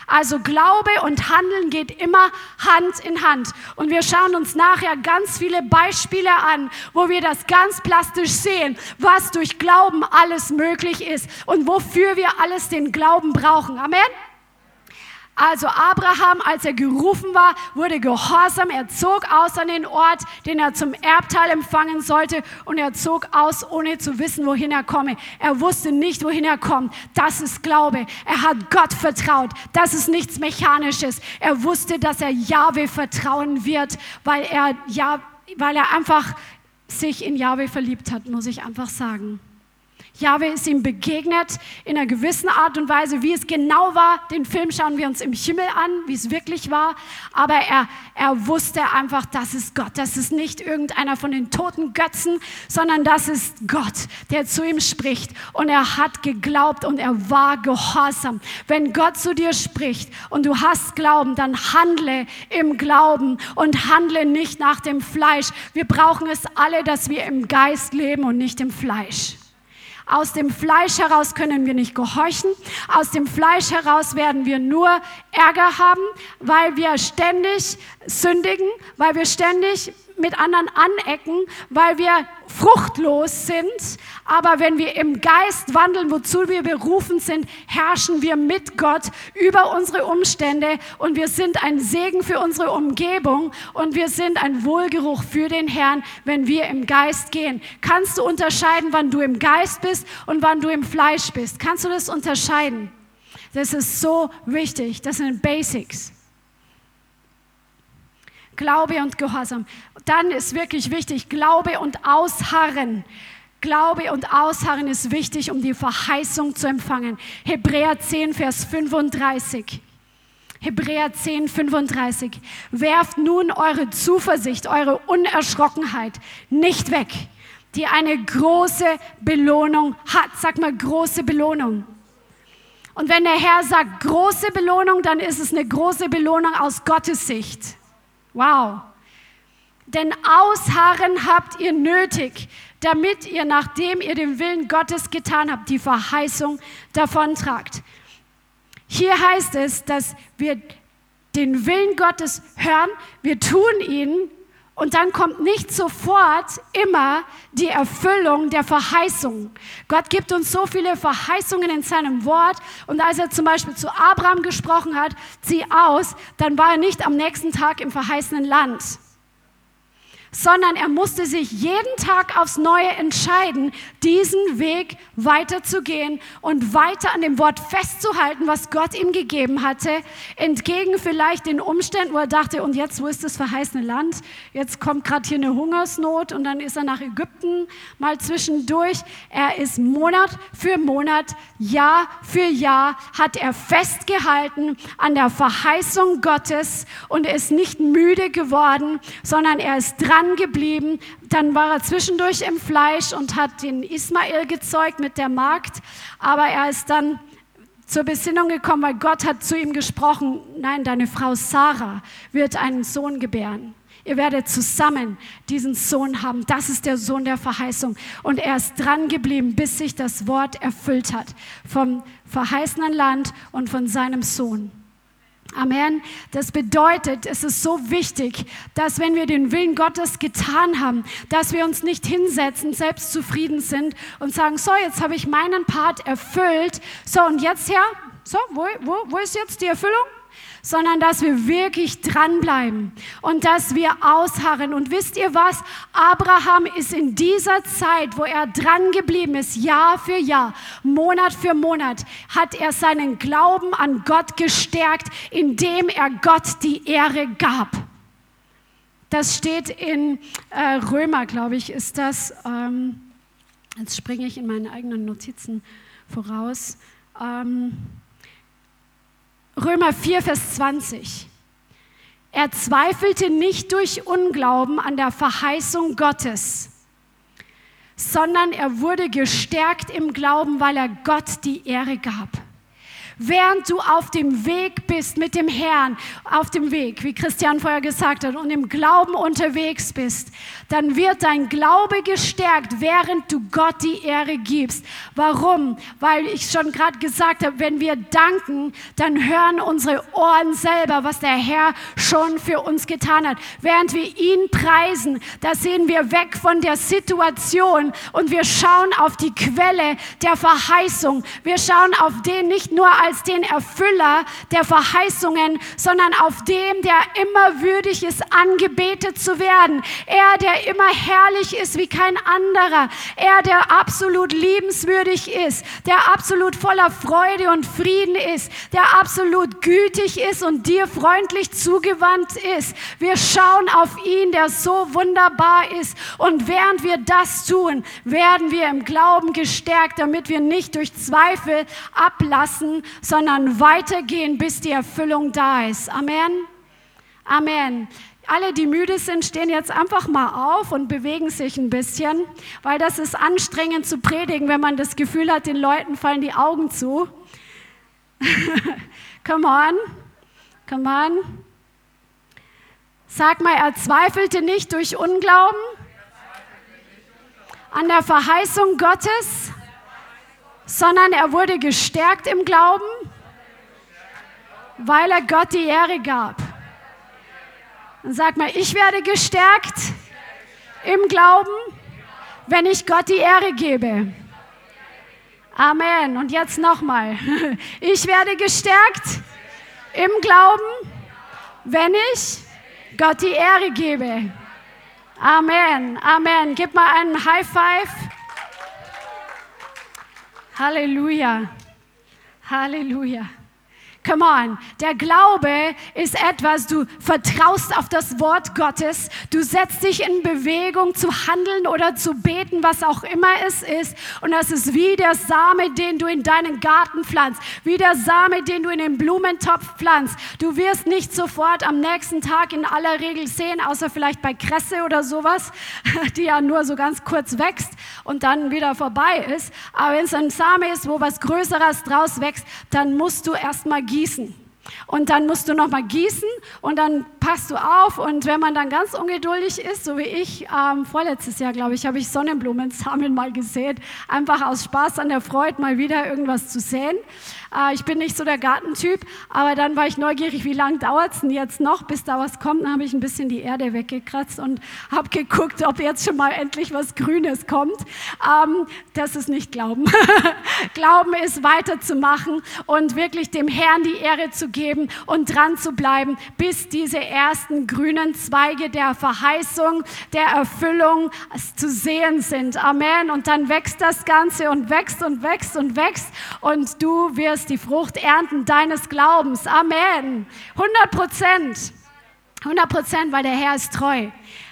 Also Glaube und Handeln geht immer Hand in Hand. Und wir schauen uns nachher ganz viele Beispiele an, wo wir das ganz plastisch sehen, was durch Glauben alles möglich ist und wofür wir alles den Glauben brauchen. Amen. Also Abraham, als er gerufen war, wurde gehorsam. Er zog aus an den Ort, den er zum Erbteil empfangen sollte. Und er zog aus, ohne zu wissen, wohin er komme. Er wusste nicht, wohin er kommt. Das ist Glaube. Er hat Gott vertraut. Das ist nichts Mechanisches. Er wusste, dass er Jahwe vertrauen wird, weil er, ja, weil er einfach sich in Jahwe verliebt hat, muss ich einfach sagen. Jahwe ist ihm begegnet in einer gewissen Art und Weise, wie es genau war. Den Film schauen wir uns im Himmel an, wie es wirklich war. Aber er, er wusste einfach, das ist Gott. Das ist nicht irgendeiner von den toten Götzen, sondern das ist Gott, der zu ihm spricht. Und er hat geglaubt und er war gehorsam. Wenn Gott zu dir spricht und du hast Glauben, dann handle im Glauben und handle nicht nach dem Fleisch. Wir brauchen es alle, dass wir im Geist leben und nicht im Fleisch. Aus dem Fleisch heraus können wir nicht gehorchen. Aus dem Fleisch heraus werden wir nur Ärger haben, weil wir ständig sündigen, weil wir ständig mit anderen anecken, weil wir fruchtlos sind. Aber wenn wir im Geist wandeln, wozu wir berufen sind, herrschen wir mit Gott über unsere Umstände und wir sind ein Segen für unsere Umgebung und wir sind ein Wohlgeruch für den Herrn, wenn wir im Geist gehen. Kannst du unterscheiden, wann du im Geist bist und wann du im Fleisch bist? Kannst du das unterscheiden? Das ist so wichtig. Das sind Basics. Glaube und Gehorsam. Dann ist wirklich wichtig, Glaube und Ausharren. Glaube und Ausharren ist wichtig, um die Verheißung zu empfangen. Hebräer 10, Vers 35. Hebräer 10, 35. Werft nun eure Zuversicht, eure Unerschrockenheit nicht weg, die eine große Belohnung hat. Sag mal, große Belohnung. Und wenn der Herr sagt große Belohnung, dann ist es eine große Belohnung aus Gottes Sicht. Wow. Denn Ausharren habt ihr nötig, damit ihr, nachdem ihr den Willen Gottes getan habt, die Verheißung davontragt. Hier heißt es, dass wir den Willen Gottes hören, wir tun ihn und dann kommt nicht sofort immer die Erfüllung der Verheißung. Gott gibt uns so viele Verheißungen in seinem Wort. Und als er zum Beispiel zu Abraham gesprochen hat, zieh aus, dann war er nicht am nächsten Tag im verheißenen Land sondern er musste sich jeden Tag aufs Neue entscheiden, diesen Weg weiterzugehen und weiter an dem Wort festzuhalten, was Gott ihm gegeben hatte, entgegen vielleicht den Umständen, wo er dachte, und jetzt, wo ist das verheißene Land? Jetzt kommt gerade hier eine Hungersnot und dann ist er nach Ägypten mal zwischendurch. Er ist Monat für Monat, Jahr für Jahr, hat er festgehalten an der Verheißung Gottes und ist nicht müde geworden, sondern er ist dran dran geblieben. Dann war er zwischendurch im Fleisch und hat den Ismael gezeugt mit der Magd. Aber er ist dann zur Besinnung gekommen, weil Gott hat zu ihm gesprochen, nein, deine Frau Sarah wird einen Sohn gebären. Ihr werdet zusammen diesen Sohn haben. Das ist der Sohn der Verheißung. Und er ist dran geblieben, bis sich das Wort erfüllt hat vom verheißenen Land und von seinem Sohn. Amen. Das bedeutet, es ist so wichtig, dass wenn wir den Willen Gottes getan haben, dass wir uns nicht hinsetzen, selbst zufrieden sind und sagen, so, jetzt habe ich meinen Part erfüllt. So, und jetzt her, so, wo, wo, wo ist jetzt die Erfüllung? Sondern dass wir wirklich dranbleiben und dass wir ausharren. Und wisst ihr was? Abraham ist in dieser Zeit, wo er dran geblieben ist, Jahr für Jahr, Monat für Monat, hat er seinen Glauben an Gott gestärkt, indem er Gott die Ehre gab. Das steht in äh, Römer, glaube ich, ist das. Ähm, jetzt springe ich in meinen eigenen Notizen voraus. Ähm, Römer 4, Vers 20. Er zweifelte nicht durch Unglauben an der Verheißung Gottes, sondern er wurde gestärkt im Glauben, weil er Gott die Ehre gab. Während du auf dem Weg bist mit dem Herrn, auf dem Weg, wie Christian vorher gesagt hat, und im Glauben unterwegs bist, dann wird dein Glaube gestärkt, während du Gott die Ehre gibst. Warum? Weil ich schon gerade gesagt habe, wenn wir danken, dann hören unsere Ohren selber, was der Herr schon für uns getan hat. Während wir ihn preisen, da sehen wir weg von der Situation und wir schauen auf die Quelle der Verheißung. Wir schauen auf den nicht nur als den Erfüller der Verheißungen, sondern auf dem, der immer würdig ist, angebetet zu werden. Er, der immer herrlich ist wie kein anderer. Er, der absolut liebenswürdig ist, der absolut voller Freude und Frieden ist, der absolut gütig ist und dir freundlich zugewandt ist. Wir schauen auf ihn, der so wunderbar ist. Und während wir das tun, werden wir im Glauben gestärkt, damit wir nicht durch Zweifel ablassen, sondern weitergehen, bis die Erfüllung da ist. Amen. Amen. Alle, die müde sind, stehen jetzt einfach mal auf und bewegen sich ein bisschen, weil das ist anstrengend zu predigen, wenn man das Gefühl hat, den Leuten fallen die Augen zu. <laughs> come on, come on. Sag mal, er zweifelte nicht durch Unglauben an der Verheißung Gottes, sondern er wurde gestärkt im Glauben, weil er Gott die Ehre gab. Und sag mal, ich werde gestärkt im Glauben, wenn ich Gott die Ehre gebe. Amen. Und jetzt nochmal. <laughs> Ich werde gestärkt im Glauben, wenn ich Gott die Ehre gebe. Amen. Amen. Gib mal einen High Five. Halleluja. Halleluja. Come on. Der Glaube ist etwas, du vertraust auf das Wort Gottes, du setzt dich in Bewegung zu handeln oder zu beten, was auch immer es ist. Und das ist wie der Same, den du in deinen Garten pflanzt, wie der Same, den du in den Blumentopf pflanzt. Du wirst nicht sofort am nächsten Tag in aller Regel sehen, außer vielleicht bei Kresse oder sowas, <laughs> die ja nur so ganz kurz wächst und dann wieder vorbei ist. Aber wenn es ein Same ist, wo was Größeres draus wächst, dann musst du erstmal gießen. Und dann musst du nochmal gießen und dann passt du auf. Und wenn man dann ganz ungeduldig ist, so wie ich, ähm, vorletztes Jahr, glaube ich, habe ich Sonnenblumensamen mal gesät. Einfach aus Spaß an der Freude, mal wieder irgendwas zu säen. Äh, ich bin nicht so der Gartentyp, aber dann war ich neugierig, wie lange dauert es denn jetzt noch, bis da was kommt. Dann habe ich ein bisschen die Erde weggekratzt und habe geguckt, ob jetzt schon mal endlich was Grünes kommt. Ähm, das ist nicht Glauben. <laughs> Glauben ist weiterzumachen und wirklich dem Herrn die Ehre zu geben und dran zu bleiben, bis diese ersten grünen Zweige der Verheißung, der Erfüllung zu sehen sind. Amen. Und dann wächst das Ganze und wächst und wächst und wächst und du wirst wirst die Frucht ernten deines Glaubens. Amen. 100 Prozent. 100 Prozent, weil der Herr ist treu.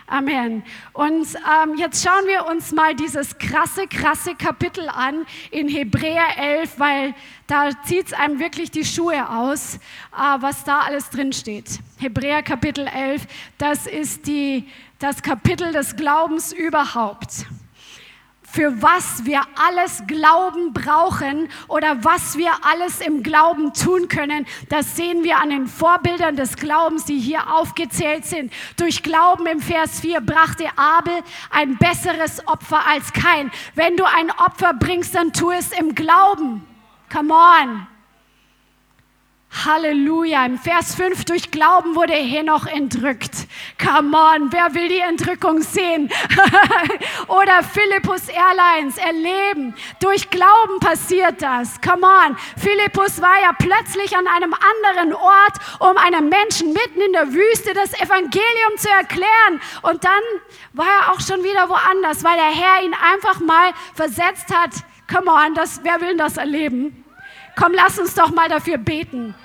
Amen. Und ähm, jetzt schauen wir uns mal dieses krasse, krasse Kapitel an in Hebräer 11, weil da zieht es einem wirklich die Schuhe aus, äh, was da alles drin steht. Hebräer Kapitel 11, das ist die, das Kapitel des Glaubens überhaupt. Für was wir alles Glauben brauchen oder was wir alles im Glauben tun können. Das sehen wir an den Vorbildern des Glaubens, die hier aufgezählt sind. Durch Glauben im Vers 4 brachte Abel ein besseres Opfer als kein. Wenn du ein Opfer bringst, dann tu es im Glauben. Come on. Halleluja. Im Vers 5, durch Glauben wurde Henoch entrückt. Come on, wer will die Entrückung sehen? <laughs> Oder Philippus Airlines erleben. Durch Glauben passiert das. Come on. Philippus war ja plötzlich an einem anderen Ort, um einem Menschen mitten in der Wüste das Evangelium zu erklären. Und dann war er auch schon wieder woanders, weil der Herr ihn einfach mal versetzt hat. Come on, das, wer will das erleben? Komm, lass uns doch mal dafür beten.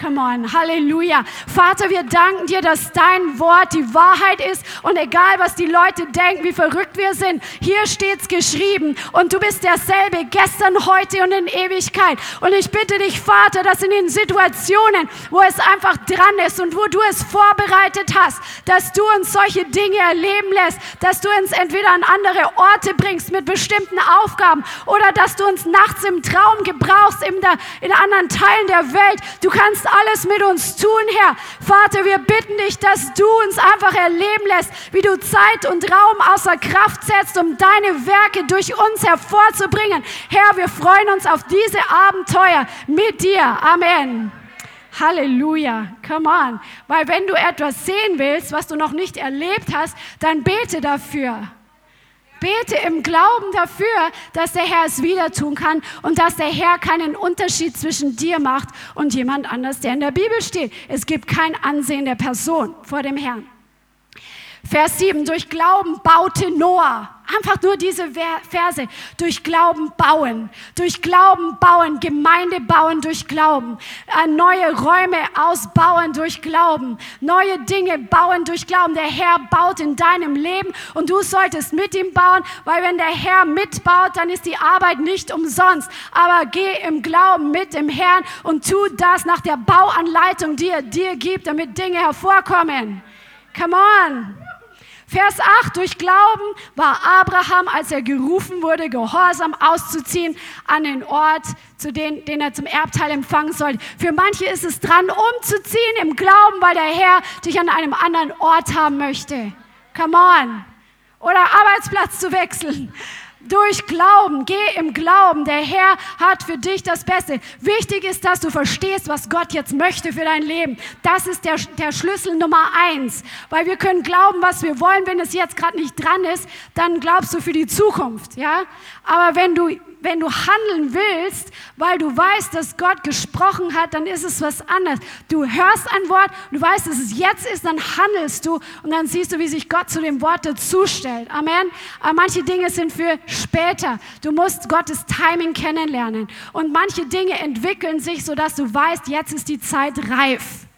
Come on, Halleluja. Vater, wir danken dir, dass dein Wort die Wahrheit ist und egal, was die Leute denken, wie verrückt wir sind, hier steht's geschrieben und du bist derselbe gestern, heute und in Ewigkeit. Und ich bitte dich, Vater, dass in den Situationen, wo es einfach dran ist und wo du es vorbereitet hast, dass du uns solche Dinge erleben lässt, dass du uns entweder an andere Orte bringst mit bestimmten Aufgaben oder dass du uns nachts im Traum gebrauchst in, der, in anderen Teilen der Welt. Du kannst alles mit uns tun, Herr. Vater, wir bitten dich, dass du uns einfach erleben lässt, wie du Zeit und Raum außer Kraft setzt, um deine Werke durch uns hervorzubringen. Herr, wir freuen uns auf diese Abenteuer mit dir. Amen. Halleluja, come on. Weil wenn du etwas sehen willst, was du noch nicht erlebt hast, dann bete dafür. Bete im Glauben dafür, dass der Herr es wieder tun kann und dass der Herr keinen Unterschied zwischen dir macht und jemand anders, der in der Bibel steht. Es gibt kein Ansehen der Person vor dem Herrn. Vers 7, durch Glauben baute Noah Einfach nur diese Verse. Durch Glauben bauen. Durch Glauben bauen. Gemeinde bauen durch Glauben. Äh, neue Räume ausbauen durch Glauben. Neue Dinge bauen durch Glauben. Der Herr baut in deinem Leben und du solltest mit ihm bauen, weil wenn der Herr mitbaut, dann ist die Arbeit nicht umsonst. Aber geh im Glauben mit dem Herrn und tu das nach der Bauanleitung, die er dir gibt, damit Dinge hervorkommen. Come on. Vers 8, durch Glauben war Abraham, als er gerufen wurde, gehorsam auszuziehen an den Ort, zu den, den er zum Erbteil empfangen sollte. Für manche ist es dran, umzuziehen im Glauben, weil der Herr dich an einem anderen Ort haben möchte. Come on. Oder Arbeitsplatz zu wechseln durch Glauben, geh im Glauben. Der Herr hat für dich das Beste. Wichtig ist, dass du verstehst, was Gott jetzt möchte für dein Leben. Das ist der, der Schlüssel Nummer eins. Weil wir können glauben, was wir wollen. Wenn es jetzt gerade nicht dran ist, dann glaubst du für die Zukunft. Ja? Aber wenn du wenn du handeln willst, weil du weißt, dass Gott gesprochen hat, dann ist es was anderes. Du hörst ein Wort, du weißt, dass es jetzt ist, dann handelst du und dann siehst du, wie sich Gott zu dem Wort dazustellt. Amen. Aber manche Dinge sind für später. Du musst Gottes Timing kennenlernen. Und manche Dinge entwickeln sich, sodass du weißt, jetzt ist die Zeit reif.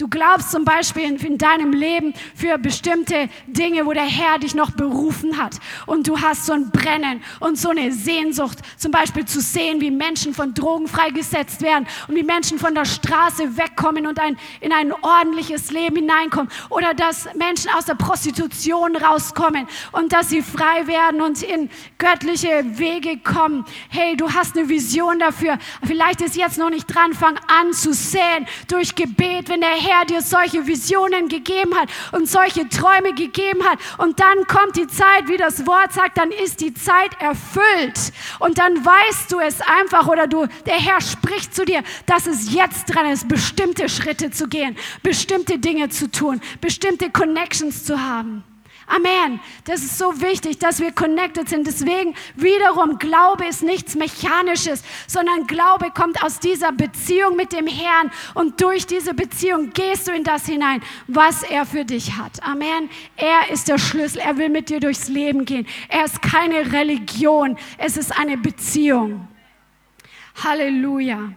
Du glaubst zum Beispiel in, in, deinem Leben für bestimmte Dinge, wo der Herr dich noch berufen hat. Und du hast so ein Brennen und so eine Sehnsucht, zum Beispiel zu sehen, wie Menschen von Drogen freigesetzt werden und wie Menschen von der Straße wegkommen und ein, in ein ordentliches Leben hineinkommen. Oder dass Menschen aus der Prostitution rauskommen und dass sie frei werden und in göttliche Wege kommen. Hey, du hast eine Vision dafür. Vielleicht ist jetzt noch nicht dran. Fang an zu säen durch Gebet, wenn der Herr Herr dir solche Visionen gegeben hat und solche Träume gegeben hat. Und dann kommt die Zeit, wie das Wort sagt, dann ist die Zeit erfüllt. Und dann weißt du es einfach oder du, der Herr spricht zu dir, dass es jetzt dran ist, bestimmte Schritte zu gehen, bestimmte Dinge zu tun, bestimmte Connections zu haben. Amen. Das ist so wichtig, dass wir connected sind. Deswegen wiederum, Glaube ist nichts Mechanisches, sondern Glaube kommt aus dieser Beziehung mit dem Herrn und durch diese Beziehung gehst du in das hinein, was er für dich hat. Amen. Er ist der Schlüssel. Er will mit dir durchs Leben gehen. Er ist keine Religion. Es ist eine Beziehung. Halleluja.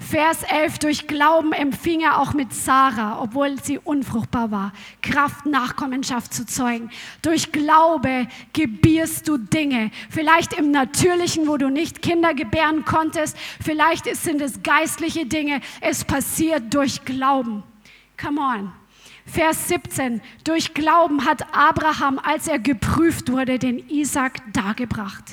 Vers 11, durch Glauben empfing er auch mit Sarah, obwohl sie unfruchtbar war, Kraft, Nachkommenschaft zu zeugen. Durch Glaube gebierst du Dinge, vielleicht im Natürlichen, wo du nicht Kinder gebären konntest, vielleicht sind es geistliche Dinge, es passiert durch Glauben. Come on. Vers 17. Durch Glauben hat Abraham, als er geprüft wurde, den Isaac dargebracht.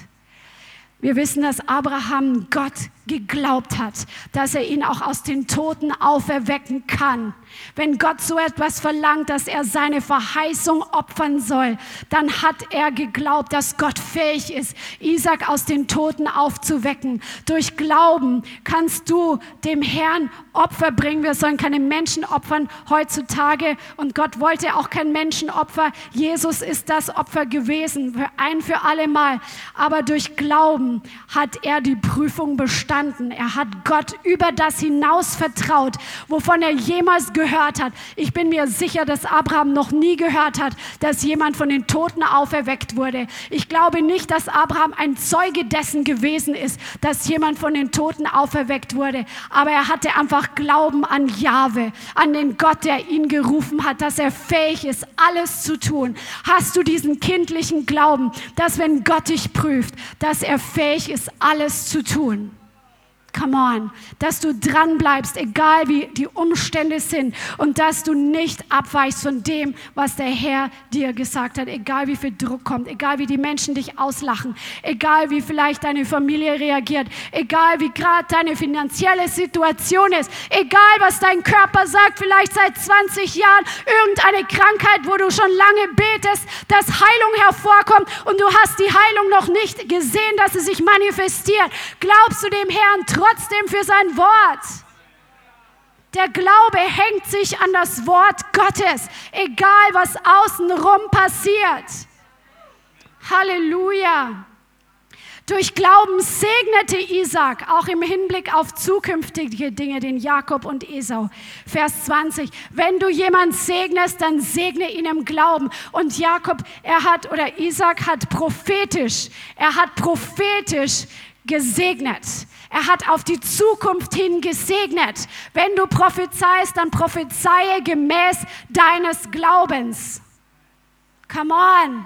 Wir wissen, dass Abraham Gott geglaubt hat, dass er ihn auch aus den Toten auferwecken kann. Wenn Gott so etwas verlangt, dass er seine Verheißung opfern soll, dann hat er geglaubt, dass Gott fähig ist, Isaac aus den Toten aufzuwecken. Durch Glauben kannst du dem Herrn Opfer bringen. Wir sollen keine Menschen opfern heutzutage und Gott wollte auch kein Menschenopfer. Jesus ist das Opfer gewesen, ein für alle Mal. Aber durch Glauben hat er die Prüfung bestanden. Er hat Gott über das hinaus vertraut, wovon er jemals gehört hat. Ich bin mir sicher, dass Abraham noch nie gehört hat, dass jemand von den Toten auferweckt wurde. Ich glaube nicht, dass Abraham ein Zeuge dessen gewesen ist, dass jemand von den Toten auferweckt wurde. Aber er hatte einfach Glauben an Jahwe, an den Gott, der ihn gerufen hat, dass er fähig ist, alles zu tun. Hast du diesen kindlichen Glauben, dass wenn Gott dich prüft, dass er fähig ist, alles zu tun? Come on, dass du dran bleibst, egal wie die Umstände sind und dass du nicht abweichst von dem, was der Herr dir gesagt hat, egal wie viel Druck kommt, egal wie die Menschen dich auslachen, egal wie vielleicht deine Familie reagiert, egal wie gerade deine finanzielle Situation ist, egal was dein Körper sagt, vielleicht seit 20 Jahren irgendeine Krankheit, wo du schon lange betest, dass Heilung hervorkommt und du hast die Heilung noch nicht gesehen, dass sie sich manifestiert. Glaubst du dem Herrn trotzdem? Trotzdem für sein Wort. Der Glaube hängt sich an das Wort Gottes, egal was außenrum passiert. Halleluja. Durch Glauben segnete Isaac auch im Hinblick auf zukünftige Dinge den Jakob und Esau. Vers 20. Wenn du jemand segnest, dann segne ihn im Glauben. Und Jakob, er hat, oder Isaac hat prophetisch, er hat prophetisch gesegnet. Er hat auf die Zukunft hin gesegnet. Wenn du prophezeist, dann prophezeie gemäß deines Glaubens. Come on.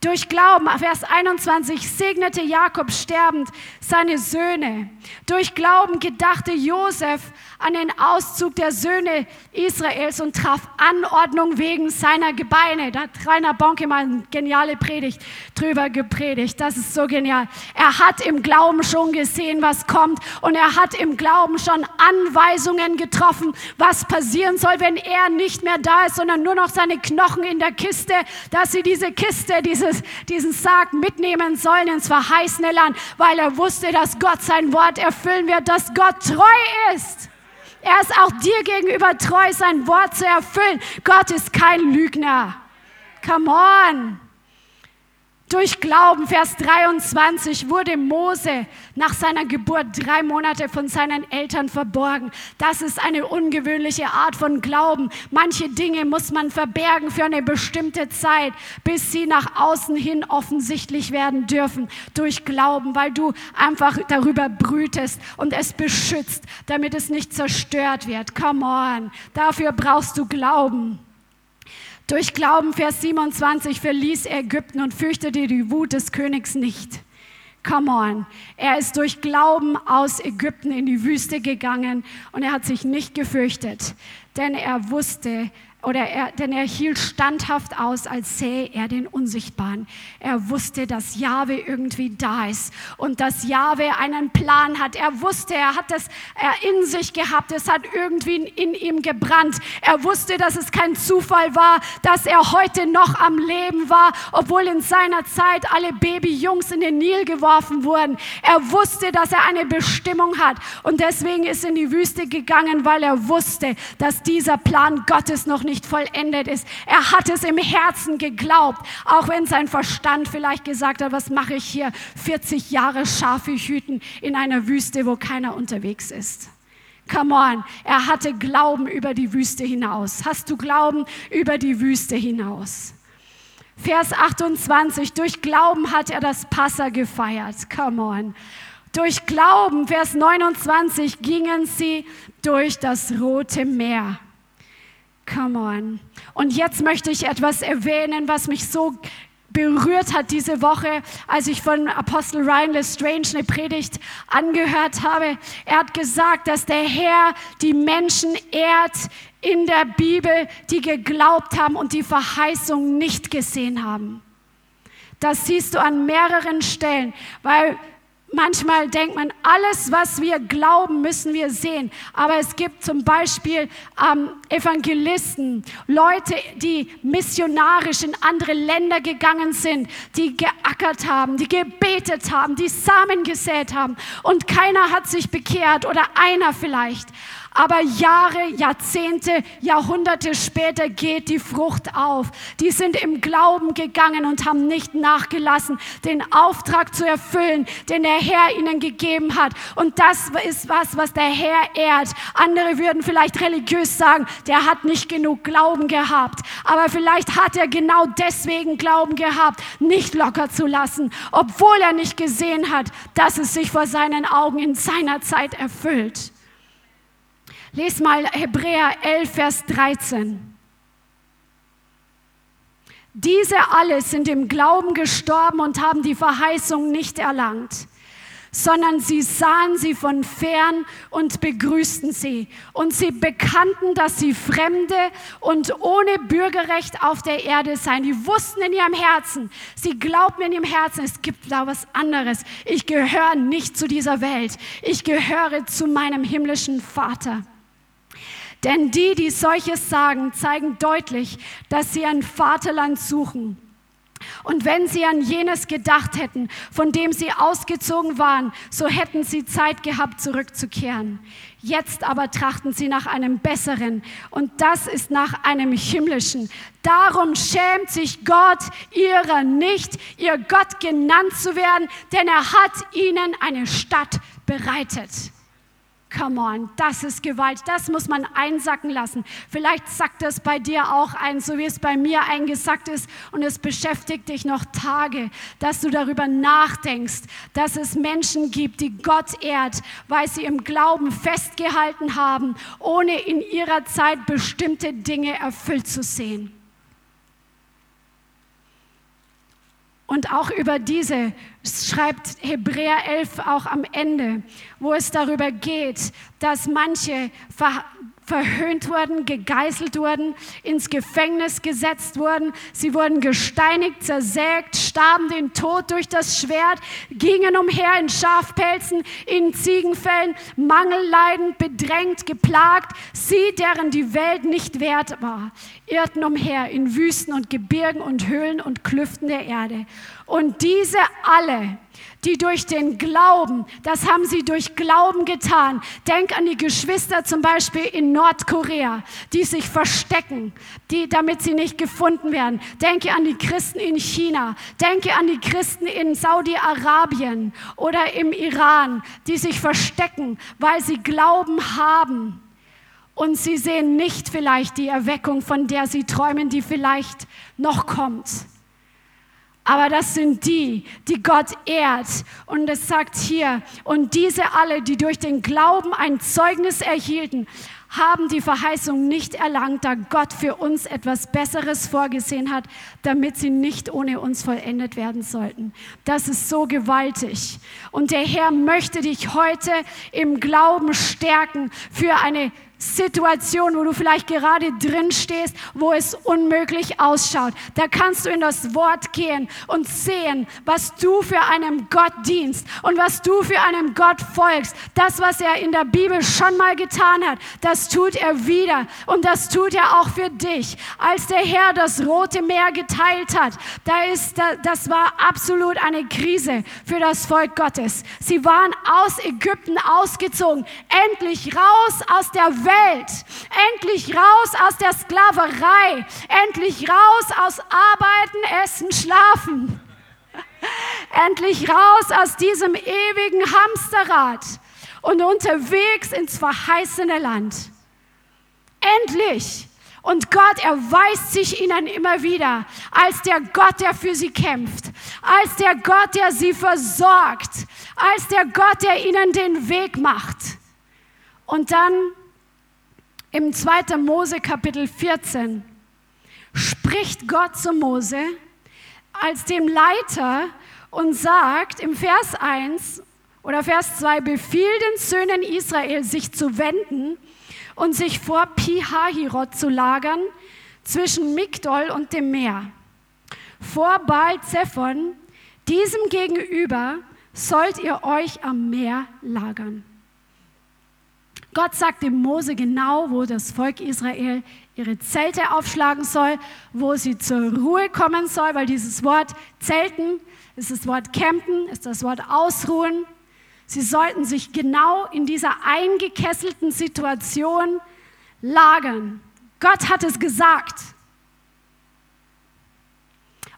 Durch Glauben, Vers 21, segnete Jakob sterbend seine Söhne. Durch Glauben gedachte Josef an den Auszug der Söhne Israels und traf Anordnung wegen seiner Gebeine. Da hat Rainer Bonke mal eine geniale Predigt drüber gepredigt. Das ist so genial. Er hat im Glauben schon gesehen, was kommt und er hat im Glauben schon Anweisungen getroffen, was passieren soll, wenn er nicht mehr da ist, sondern nur noch seine Knochen in der Kiste, dass sie diese Kiste, dieses, diesen Sarg mitnehmen sollen ins verheißene Land, weil er wusste, dass Gott sein Wort erfüllen wird, dass Gott treu ist. Er ist auch dir gegenüber treu, sein Wort zu erfüllen. Gott ist kein Lügner. Come on. Durch Glauben, Vers 23, wurde Mose nach seiner Geburt drei Monate von seinen Eltern verborgen. Das ist eine ungewöhnliche Art von Glauben. Manche Dinge muss man verbergen für eine bestimmte Zeit, bis sie nach außen hin offensichtlich werden dürfen. Durch Glauben, weil du einfach darüber brütest und es beschützt, damit es nicht zerstört wird. Come on. Dafür brauchst du Glauben. Durch Glauben, Vers 27, verließ er Ägypten und fürchtete die Wut des Königs nicht. Come on. Er ist durch Glauben aus Ägypten in die Wüste gegangen und er hat sich nicht gefürchtet, denn er wusste, oder er, denn er hielt standhaft aus, als sähe er den Unsichtbaren. Er wusste, dass Jahwe irgendwie da ist und dass Jahwe einen Plan hat. Er wusste, er hat das in sich gehabt. Es hat irgendwie in ihm gebrannt. Er wusste, dass es kein Zufall war, dass er heute noch am Leben war, obwohl in seiner Zeit alle Babyjungs in den Nil geworfen wurden. Er wusste, dass er eine Bestimmung hat und deswegen ist er in die Wüste gegangen, weil er wusste, dass dieser Plan Gottes noch nicht nicht vollendet ist. Er hat es im Herzen geglaubt, auch wenn sein Verstand vielleicht gesagt hat, was mache ich hier 40 Jahre Schafe hüten in einer Wüste, wo keiner unterwegs ist. Come on, er hatte Glauben über die Wüste hinaus. Hast du Glauben über die Wüste hinaus? Vers 28, durch Glauben hat er das Passa gefeiert. Come on. Durch Glauben, Vers 29, gingen sie durch das Rote Meer. Come on. Und jetzt möchte ich etwas erwähnen, was mich so berührt hat diese Woche, als ich von Apostel Ryan Lestrange eine Predigt angehört habe. Er hat gesagt, dass der Herr die Menschen ehrt in der Bibel, die geglaubt haben und die Verheißung nicht gesehen haben. Das siehst du an mehreren Stellen, weil Manchmal denkt man, alles, was wir glauben, müssen wir sehen. Aber es gibt zum Beispiel ähm, Evangelisten, Leute, die missionarisch in andere Länder gegangen sind, die geackert haben, die gebetet haben, die Samen gesät haben. Und keiner hat sich bekehrt oder einer vielleicht. Aber Jahre, Jahrzehnte, Jahrhunderte später geht die Frucht auf. Die sind im Glauben gegangen und haben nicht nachgelassen, den Auftrag zu erfüllen, den der Herr ihnen gegeben hat. Und das ist was, was der Herr ehrt. Andere würden vielleicht religiös sagen, der hat nicht genug Glauben gehabt. Aber vielleicht hat er genau deswegen Glauben gehabt, nicht locker zu lassen, obwohl er nicht gesehen hat, dass es sich vor seinen Augen in seiner Zeit erfüllt. Les mal Hebräer 11, Vers 13. Diese alle sind im Glauben gestorben und haben die Verheißung nicht erlangt, sondern sie sahen sie von fern und begrüßten sie. Und sie bekannten, dass sie Fremde und ohne Bürgerrecht auf der Erde seien. Die wussten in ihrem Herzen, sie glaubten in ihrem Herzen, es gibt da was anderes. Ich gehöre nicht zu dieser Welt. Ich gehöre zu meinem himmlischen Vater. Denn die, die solches sagen, zeigen deutlich, dass sie ein Vaterland suchen. Und wenn sie an jenes gedacht hätten, von dem sie ausgezogen waren, so hätten sie Zeit gehabt, zurückzukehren. Jetzt aber trachten sie nach einem besseren und das ist nach einem himmlischen. Darum schämt sich Gott ihrer nicht, ihr Gott genannt zu werden, denn er hat ihnen eine Stadt bereitet. Come on, das ist Gewalt, das muss man einsacken lassen. Vielleicht sackt es bei dir auch ein, so wie es bei mir eingesackt ist und es beschäftigt dich noch Tage, dass du darüber nachdenkst, dass es Menschen gibt, die Gott ehrt, weil sie im Glauben festgehalten haben, ohne in ihrer Zeit bestimmte Dinge erfüllt zu sehen. Und auch über diese schreibt Hebräer 11 auch am Ende, wo es darüber geht, dass manche verhöhnt wurden, gegeißelt wurden, ins Gefängnis gesetzt wurden. Sie wurden gesteinigt, zersägt, starben den Tod durch das Schwert, gingen umher in Schafpelzen, in Ziegenfällen, Mangelleiden, bedrängt, geplagt. Sie, deren die Welt nicht wert war, irrten umher in Wüsten und Gebirgen und Höhlen und Klüften der Erde. Und diese alle, die durch den Glauben, das haben sie durch Glauben getan. Denk an die Geschwister zum Beispiel in Nordkorea, die sich verstecken, die, damit sie nicht gefunden werden. Denke an die Christen in China. Denke an die Christen in Saudi-Arabien oder im Iran, die sich verstecken, weil sie Glauben haben. Und sie sehen nicht vielleicht die Erweckung, von der sie träumen, die vielleicht noch kommt. Aber das sind die, die Gott ehrt. Und es sagt hier, und diese alle, die durch den Glauben ein Zeugnis erhielten, haben die Verheißung nicht erlangt, da Gott für uns etwas Besseres vorgesehen hat, damit sie nicht ohne uns vollendet werden sollten. Das ist so gewaltig. Und der Herr möchte dich heute im Glauben stärken für eine Situation, wo du vielleicht gerade drin stehst, wo es unmöglich ausschaut. Da kannst du in das Wort gehen und sehen, was du für einem Gott dienst und was du für einem Gott folgst. Das, was er in der Bibel schon mal getan hat, das tut er wieder und das tut er auch für dich. Als der Herr das Rote Meer geteilt hat, da ist, das war absolut eine Krise für das Volk Gottes. Sie waren aus Ägypten ausgezogen, endlich raus aus der Welt. Endlich raus aus der Sklaverei. Endlich raus aus Arbeiten, Essen, Schlafen. Endlich raus aus diesem ewigen Hamsterrad und unterwegs ins verheißene Land. Endlich. Und Gott erweist sich ihnen immer wieder als der Gott, der für sie kämpft, als der Gott, der sie versorgt, als der Gott, der ihnen den Weg macht. Und dann im 2. Mose Kapitel 14 spricht Gott zu Mose als dem Leiter und sagt im Vers 1 oder Vers 2, befiehl den Söhnen Israel, sich zu wenden und sich vor Pihahirot zu lagern, zwischen Migdol und dem Meer. Vor Baal Zephon, diesem gegenüber, sollt ihr euch am Meer lagern. Gott sagt dem Mose genau, wo das Volk Israel ihre Zelte aufschlagen soll, wo sie zur Ruhe kommen soll, weil dieses Wort Zelten ist das Wort Campen, ist das Wort Ausruhen. Sie sollten sich genau in dieser eingekesselten Situation lagern. Gott hat es gesagt.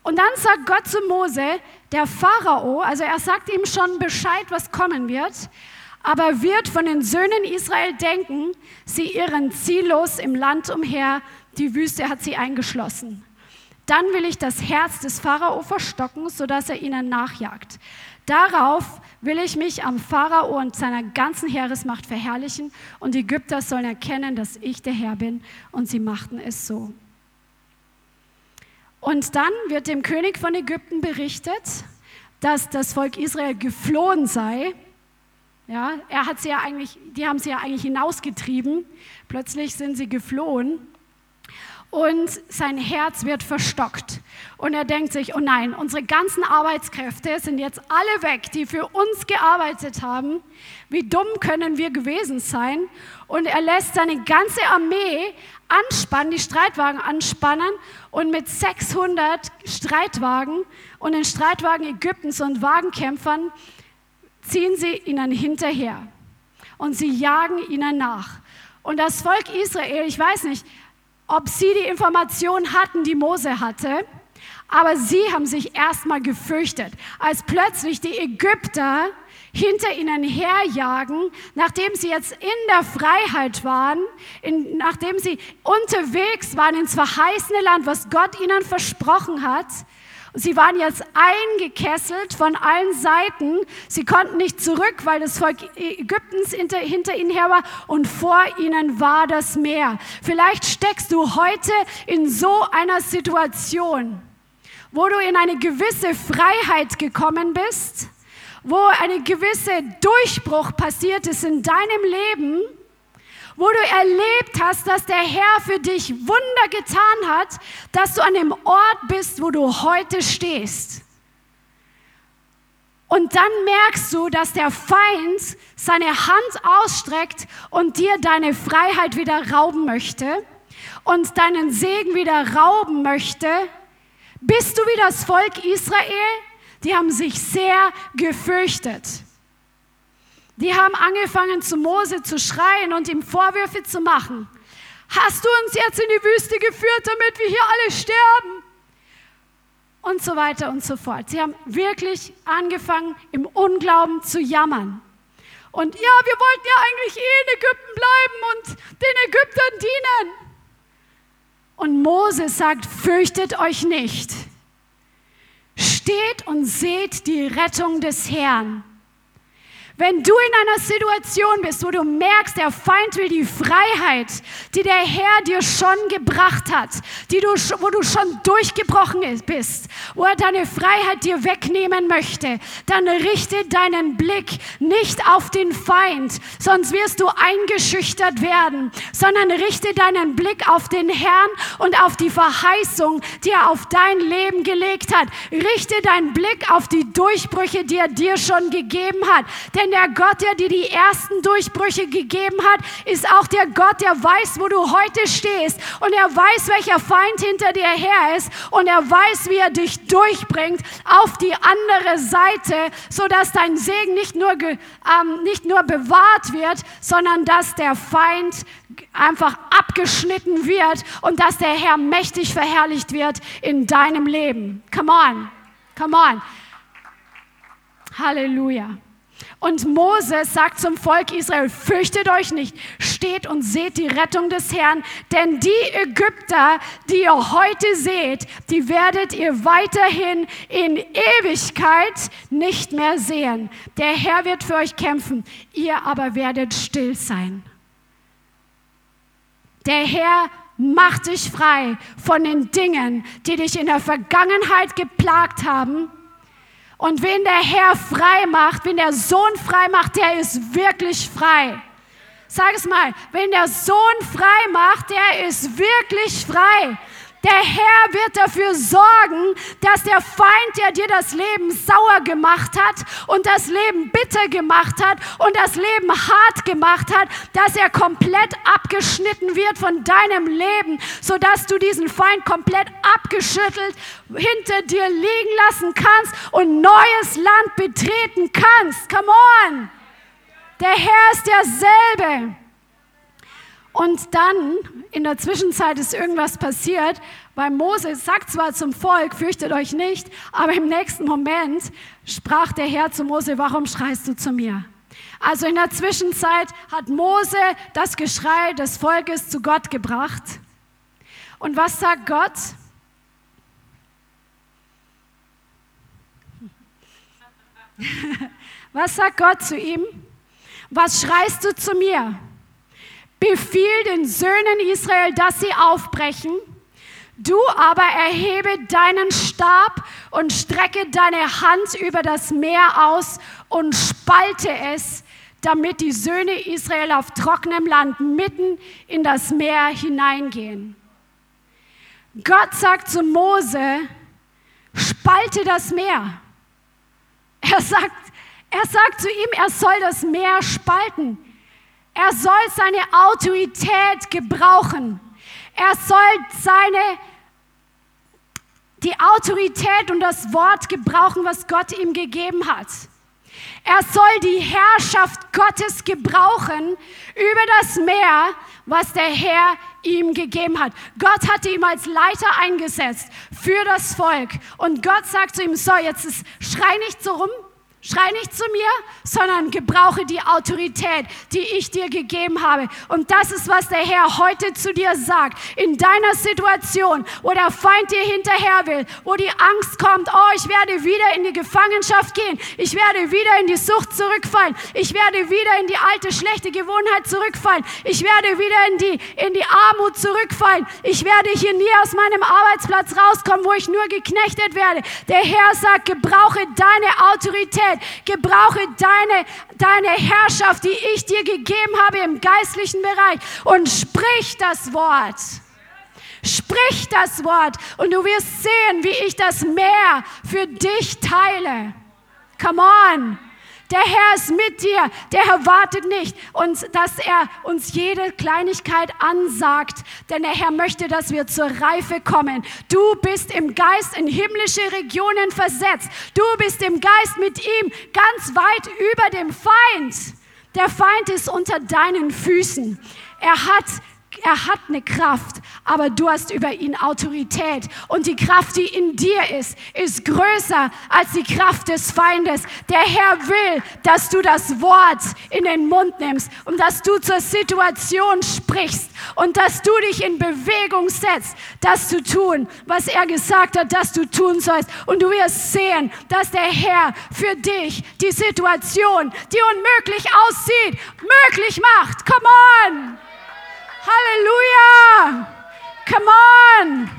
Und dann sagt Gott zu Mose, der Pharao, also er sagt ihm schon Bescheid, was kommen wird, aber wird von den Söhnen Israel denken, sie irren ziellos im Land umher, die Wüste hat sie eingeschlossen. Dann will ich das Herz des Pharao verstocken, sodass er ihnen nachjagt. Darauf will ich mich am Pharao und seiner ganzen Heeresmacht verherrlichen und die Ägypter sollen erkennen, dass ich der Herr bin und sie machten es so. Und dann wird dem König von Ägypten berichtet, dass das Volk Israel geflohen sei ja, er hat sie ja eigentlich, die haben sie ja eigentlich hinausgetrieben. Plötzlich sind sie geflohen und sein Herz wird verstockt. Und er denkt sich, oh nein, unsere ganzen Arbeitskräfte sind jetzt alle weg, die für uns gearbeitet haben. Wie dumm können wir gewesen sein? Und er lässt seine ganze Armee anspannen, die Streitwagen anspannen und mit 600 Streitwagen und den Streitwagen Ägyptens und Wagenkämpfern ziehen sie ihnen hinterher und sie jagen ihnen nach. Und das Volk Israel, ich weiß nicht, ob sie die Information hatten, die Mose hatte, aber sie haben sich erstmal gefürchtet, als plötzlich die Ägypter hinter ihnen herjagen, nachdem sie jetzt in der Freiheit waren, in, nachdem sie unterwegs waren ins verheißene Land, was Gott ihnen versprochen hat. Sie waren jetzt eingekesselt von allen Seiten. Sie konnten nicht zurück, weil das Volk Ägyptens hinter, hinter ihnen her war und vor ihnen war das Meer. Vielleicht steckst du heute in so einer Situation, wo du in eine gewisse Freiheit gekommen bist, wo eine gewisse Durchbruch passiert ist in deinem Leben wo du erlebt hast, dass der Herr für dich Wunder getan hat, dass du an dem Ort bist, wo du heute stehst. Und dann merkst du, dass der Feind seine Hand ausstreckt und dir deine Freiheit wieder rauben möchte und deinen Segen wieder rauben möchte. Bist du wie das Volk Israel? Die haben sich sehr gefürchtet. Die haben angefangen zu Mose zu schreien und ihm Vorwürfe zu machen. Hast du uns jetzt in die Wüste geführt, damit wir hier alle sterben? Und so weiter und so fort. Sie haben wirklich angefangen, im Unglauben zu jammern. Und ja, wir wollten ja eigentlich eh in Ägypten bleiben und den Ägyptern dienen. Und Mose sagt, fürchtet euch nicht. Steht und seht die Rettung des Herrn. Wenn du in einer Situation bist, wo du merkst, der Feind will die Freiheit, die der Herr dir schon gebracht hat, die du, wo du schon durchgebrochen bist, wo er deine Freiheit dir wegnehmen möchte, dann richte deinen Blick nicht auf den Feind, sonst wirst du eingeschüchtert werden, sondern richte deinen Blick auf den Herrn und auf die Verheißung, die er auf dein Leben gelegt hat. Richte deinen Blick auf die Durchbrüche, die er dir schon gegeben hat. Denn denn der Gott, der dir die ersten Durchbrüche gegeben hat, ist auch der Gott, der weiß, wo du heute stehst. Und er weiß, welcher Feind hinter dir her ist. Und er weiß, wie er dich durchbringt auf die andere Seite, sodass dein Segen nicht nur, ähm, nicht nur bewahrt wird, sondern dass der Feind einfach abgeschnitten wird und dass der Herr mächtig verherrlicht wird in deinem Leben. Come on, come on. Halleluja. Und Moses sagt zum Volk Israel, fürchtet euch nicht, steht und seht die Rettung des Herrn, denn die Ägypter, die ihr heute seht, die werdet ihr weiterhin in Ewigkeit nicht mehr sehen. Der Herr wird für euch kämpfen, ihr aber werdet still sein. Der Herr Mach dich frei von den Dingen, die dich in der Vergangenheit geplagt haben. Und wen der Herr frei macht, wen der Sohn frei macht, der ist wirklich frei. Sag es mal, wenn der Sohn frei macht, der ist wirklich frei. Der Herr wird dafür sorgen, dass der Feind, der dir das Leben sauer gemacht hat und das Leben bitter gemacht hat und das Leben hart gemacht hat, dass er komplett abgeschnitten wird von deinem Leben, sodass du diesen Feind komplett abgeschüttelt hinter dir liegen lassen kannst und neues Land betreten kannst. Come on! Der Herr ist derselbe. Und dann, in der Zwischenzeit ist irgendwas passiert, weil Mose sagt zwar zum Volk, fürchtet euch nicht, aber im nächsten Moment sprach der Herr zu Mose, warum schreist du zu mir? Also in der Zwischenzeit hat Mose das Geschrei des Volkes zu Gott gebracht. Und was sagt Gott? <laughs> Was sagt Gott zu ihm? Was schreist du zu mir? Befiehl den Söhnen Israel, dass sie aufbrechen. Du aber erhebe deinen Stab und strecke deine Hand über das Meer aus und spalte es, damit die Söhne Israel auf trockenem Land mitten in das Meer hineingehen. Gott sagt zu Mose, spalte das Meer. Er sagt, er sagt zu ihm, er soll das Meer spalten. Er soll seine Autorität gebrauchen. Er soll seine die Autorität und das Wort gebrauchen, was Gott ihm gegeben hat. Er soll die Herrschaft Gottes gebrauchen über das Meer, was der Herr ihm gegeben hat. Gott hatte ihn als Leiter eingesetzt für das Volk. Und Gott sagt zu ihm, so, jetzt ist, schrei nicht so rum, Schrei nicht zu mir, sondern gebrauche die Autorität, die ich dir gegeben habe. Und das ist, was der Herr heute zu dir sagt. In deiner Situation, wo der Feind dir hinterher will, wo die Angst kommt, oh, ich werde wieder in die Gefangenschaft gehen, ich werde wieder in die Sucht zurückfallen, ich werde wieder in die alte schlechte Gewohnheit zurückfallen, ich werde wieder in die, in die Armut zurückfallen, ich werde hier nie aus meinem Arbeitsplatz rauskommen, wo ich nur geknechtet werde. Der Herr sagt, gebrauche deine Autorität Autorität. Gebrauche deine, deine Herrschaft, die ich dir gegeben habe im geistlichen Bereich und sprich das Wort. Sprich das Wort und du wirst sehen, wie ich das Meer für dich teile. Come on. Der Herr ist mit dir. Der Herr wartet nicht, und dass er uns jede Kleinigkeit ansagt, denn der Herr möchte, dass wir zur Reife kommen. Du bist im Geist in himmlische Regionen versetzt. Du bist im Geist mit ihm ganz weit über dem Feind. Der Feind ist unter deinen Füßen. Er hat er hat eine Kraft, aber du hast über ihn Autorität. Und die Kraft, die in dir ist, ist größer als die Kraft des Feindes. Der Herr will, dass du das Wort in den Mund nimmst und dass du zur Situation sprichst und dass du dich in Bewegung setzt, das zu tun, was er gesagt hat, dass du tun sollst. Und du wirst sehen, dass der Herr für dich die Situation, die unmöglich aussieht, möglich macht. Come on! Halleluja! Come on!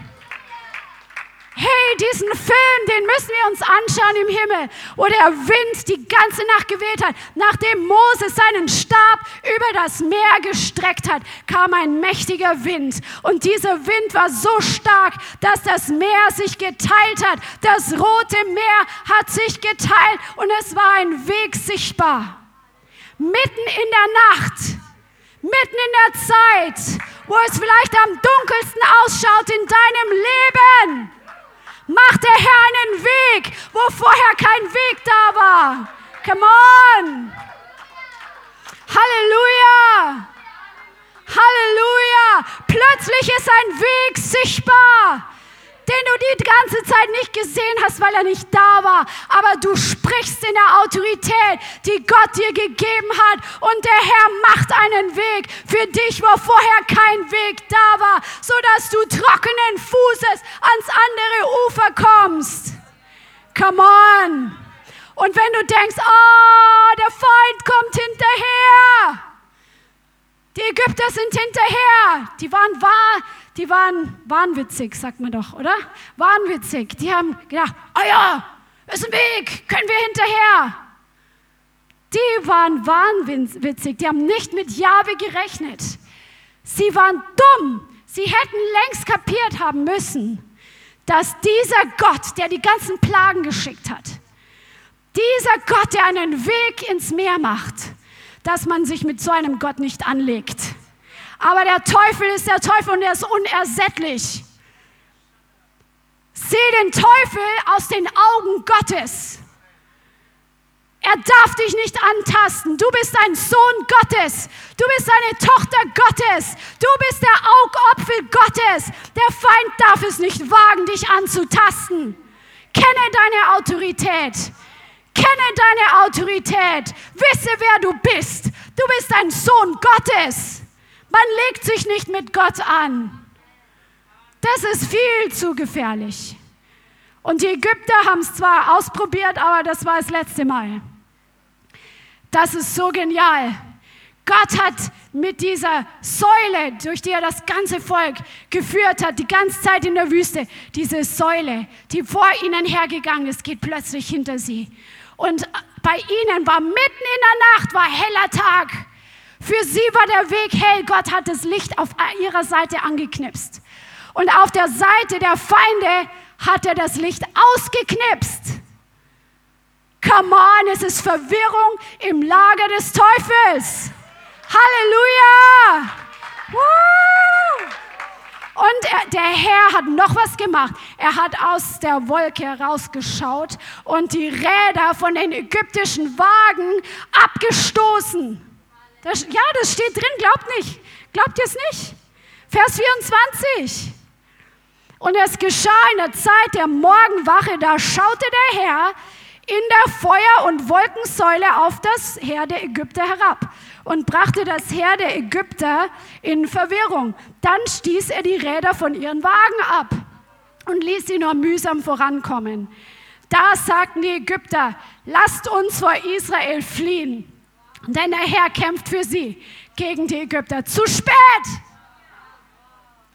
Hey, diesen Film, den müssen wir uns anschauen im Himmel, wo der Wind die ganze Nacht geweht hat. Nachdem Mose seinen Stab über das Meer gestreckt hat, kam ein mächtiger Wind. Und dieser Wind war so stark, dass das Meer sich geteilt hat. Das Rote Meer hat sich geteilt und es war ein Weg sichtbar. Mitten in der Nacht mitten in der Zeit, wo es vielleicht am dunkelsten ausschaut in deinem Leben, macht der Herr einen Weg, wo vorher kein Weg da war. Come on! Halleluja! Halleluja! Plötzlich ist ein Weg sichtbar den du die ganze Zeit nicht gesehen hast, weil er nicht da war. Aber du sprichst in der Autorität, die Gott dir gegeben hat. Und der Herr macht einen Weg für dich, wo vorher kein Weg da war, sodass du trockenen Fußes ans andere Ufer kommst. Come on. Und wenn du denkst, oh, der Feind kommt hinterher. Die Ägypter sind hinterher. Die waren wahr, die waren wahnwitzig, sagt man doch, oder? Wahnwitzig. Die haben gedacht, oh ja, ist ein Weg, können wir hinterher. Die waren wahnwitzig, die haben nicht mit Jahwe gerechnet. Sie waren dumm. Sie hätten längst kapiert haben müssen, dass dieser Gott, der die ganzen Plagen geschickt hat, dieser Gott, der einen Weg ins Meer macht, dass man sich mit so einem Gott nicht anlegt. Aber der Teufel ist der Teufel und er ist unersättlich. Sieh den Teufel aus den Augen Gottes. Er darf dich nicht antasten. Du bist ein Sohn Gottes. Du bist eine Tochter Gottes. Du bist der Augapfel Gottes. Der Feind darf es nicht wagen, dich anzutasten. Kenne deine Autorität. Kenne deine Autorität. Wisse, wer du bist. Du bist ein Sohn Gottes. Man legt sich nicht mit Gott an. Das ist viel zu gefährlich. Und die Ägypter haben es zwar ausprobiert, aber das war das letzte Mal. Das ist so genial. Gott hat mit dieser Säule, durch die er das ganze Volk geführt hat, die ganze Zeit in der Wüste, diese Säule, die vor ihnen hergegangen ist, geht plötzlich hinter sie. Und bei ihnen war mitten in der Nacht, war heller Tag. Für sie war der Weg hell. Gott hat das Licht auf ihrer Seite angeknipst. Und auf der Seite der Feinde hat er das Licht ausgeknipst. Come on, es ist Verwirrung im Lager des Teufels. Halleluja! Und er, der Herr hat noch was gemacht. Er hat aus der Wolke herausgeschaut und die Räder von den ägyptischen Wagen abgestoßen. Das, ja, das steht drin, glaubt nicht. Glaubt ihr es nicht? Vers 24. Und es geschah in der Zeit der Morgenwache, da schaute der Herr in der Feuer- und Wolkensäule auf das Heer der Ägypter herab und brachte das Heer der Ägypter in Verwirrung. Dann stieß er die Räder von ihren Wagen ab und ließ sie nur mühsam vorankommen. Da sagten die Ägypter, lasst uns vor Israel fliehen, denn der Herr kämpft für sie gegen die Ägypter. Zu spät!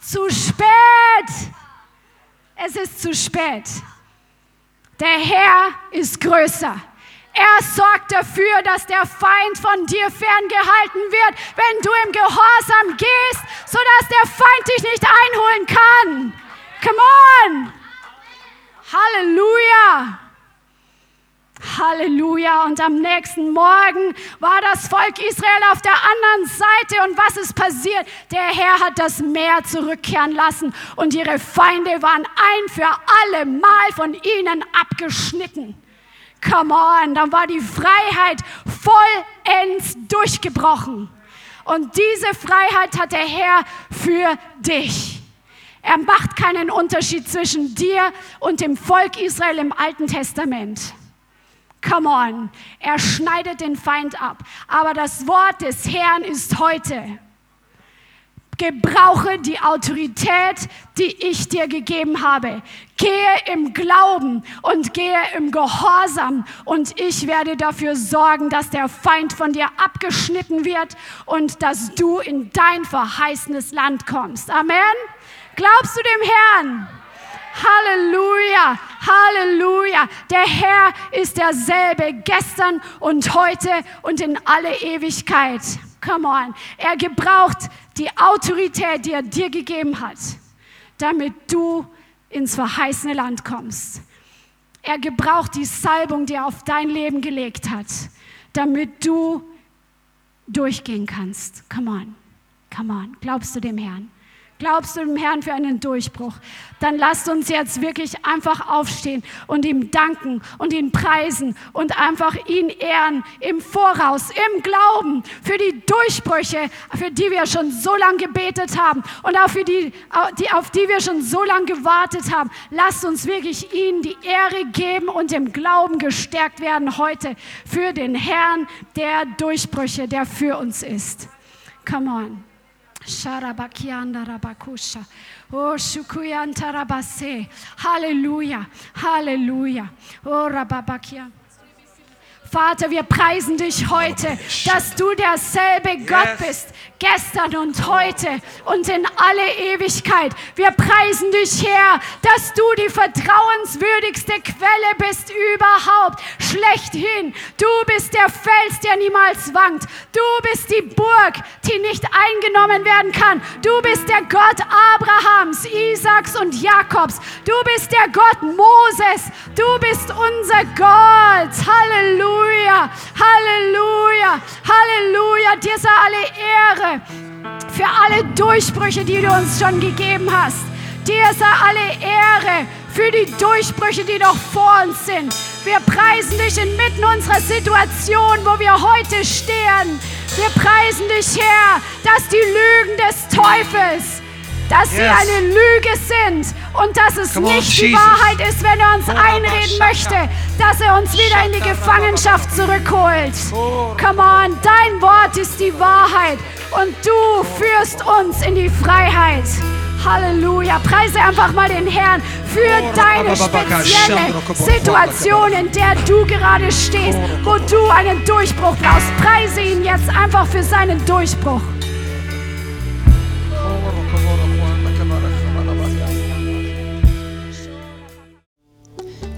Zu spät! Es ist zu spät. Der Herr ist größer. Er sorgt dafür, dass der Feind von dir ferngehalten wird, wenn du im Gehorsam gehst, sodass der Feind dich nicht einholen kann. Come on! Halleluja! Halleluja. Und am nächsten Morgen war das Volk Israel auf der anderen Seite. Und was ist passiert? Der Herr hat das Meer zurückkehren lassen. Und ihre Feinde waren ein für alle Mal von ihnen abgeschnitten. Come on, dann war die Freiheit vollends durchgebrochen. Und diese Freiheit hat der Herr für dich. Er macht keinen Unterschied zwischen dir und dem Volk Israel im Alten Testament. Come on. Er schneidet den Feind ab. Aber das Wort des Herrn ist heute. Gebrauche die Autorität, die ich dir gegeben habe. Gehe im Glauben und gehe im Gehorsam und ich werde dafür sorgen, dass der Feind von dir abgeschnitten wird und dass du in dein verheißenes Land kommst. Amen. Glaubst du dem Herrn? Halleluja, Halleluja. Der Herr ist derselbe gestern und heute und in alle Ewigkeit. Come on. Er gebraucht die Autorität, die er dir gegeben hat, damit du ins verheißene Land kommst. Er gebraucht die Salbung, die er auf dein Leben gelegt hat, damit du durchgehen kannst. Come on. Come on. Glaubst du dem Herrn? Glaubst du dem Herrn für einen Durchbruch? Dann lasst uns jetzt wirklich einfach aufstehen und ihm danken und ihn preisen und einfach ihn ehren im Voraus, im Glauben für die Durchbrüche, für die wir schon so lange gebetet haben und auch für die, auf die wir schon so lange gewartet haben. Lasst uns wirklich ihm die Ehre geben und im Glauben gestärkt werden heute für den Herrn der Durchbrüche, der für uns ist. Come on. Oh, Halleluja, Halleluja. Oh, Rababakia. Vater, wir preisen dich heute, dass du derselbe Gott bist, gestern und heute und in alle Ewigkeit. Wir preisen dich, Herr, dass du die vertrauenswürdigste Quelle bist überhaupt, schlechthin. Du bist der Fels, der niemals wankt. Du bist die Burg, die nicht eingenommen werden kann. Du bist der Gott Abrahams, Isaaks und Jakobs. Du bist der Gott Moses. Du bist unser Gott. Halleluja, Halleluja, Halleluja. Dir sei alle Ehre für alle Durchbrüche, die du uns schon gegeben hast. Dir sei alle Ehre für die Durchbrüche, die noch vor uns sind. Wir preisen dich inmitten unserer Situation, wo wir heute stehen. Wir preisen dich, Herr, dass die Lügen des Teufels, dass yes. sie eine Lüge sind und dass es Come nicht on, die Wahrheit ist, wenn er uns einreden möchte, dass er uns wieder in die Gefangenschaft zurückholt. Come on, dein Wort ist die Wahrheit und du führst uns in die Freiheit. Halleluja. Preise einfach mal den Herrn für deine spezielle Situation, in der du gerade stehst, wo du einen Durchbruch brauchst. Preise ihn jetzt einfach für seinen Durchbruch.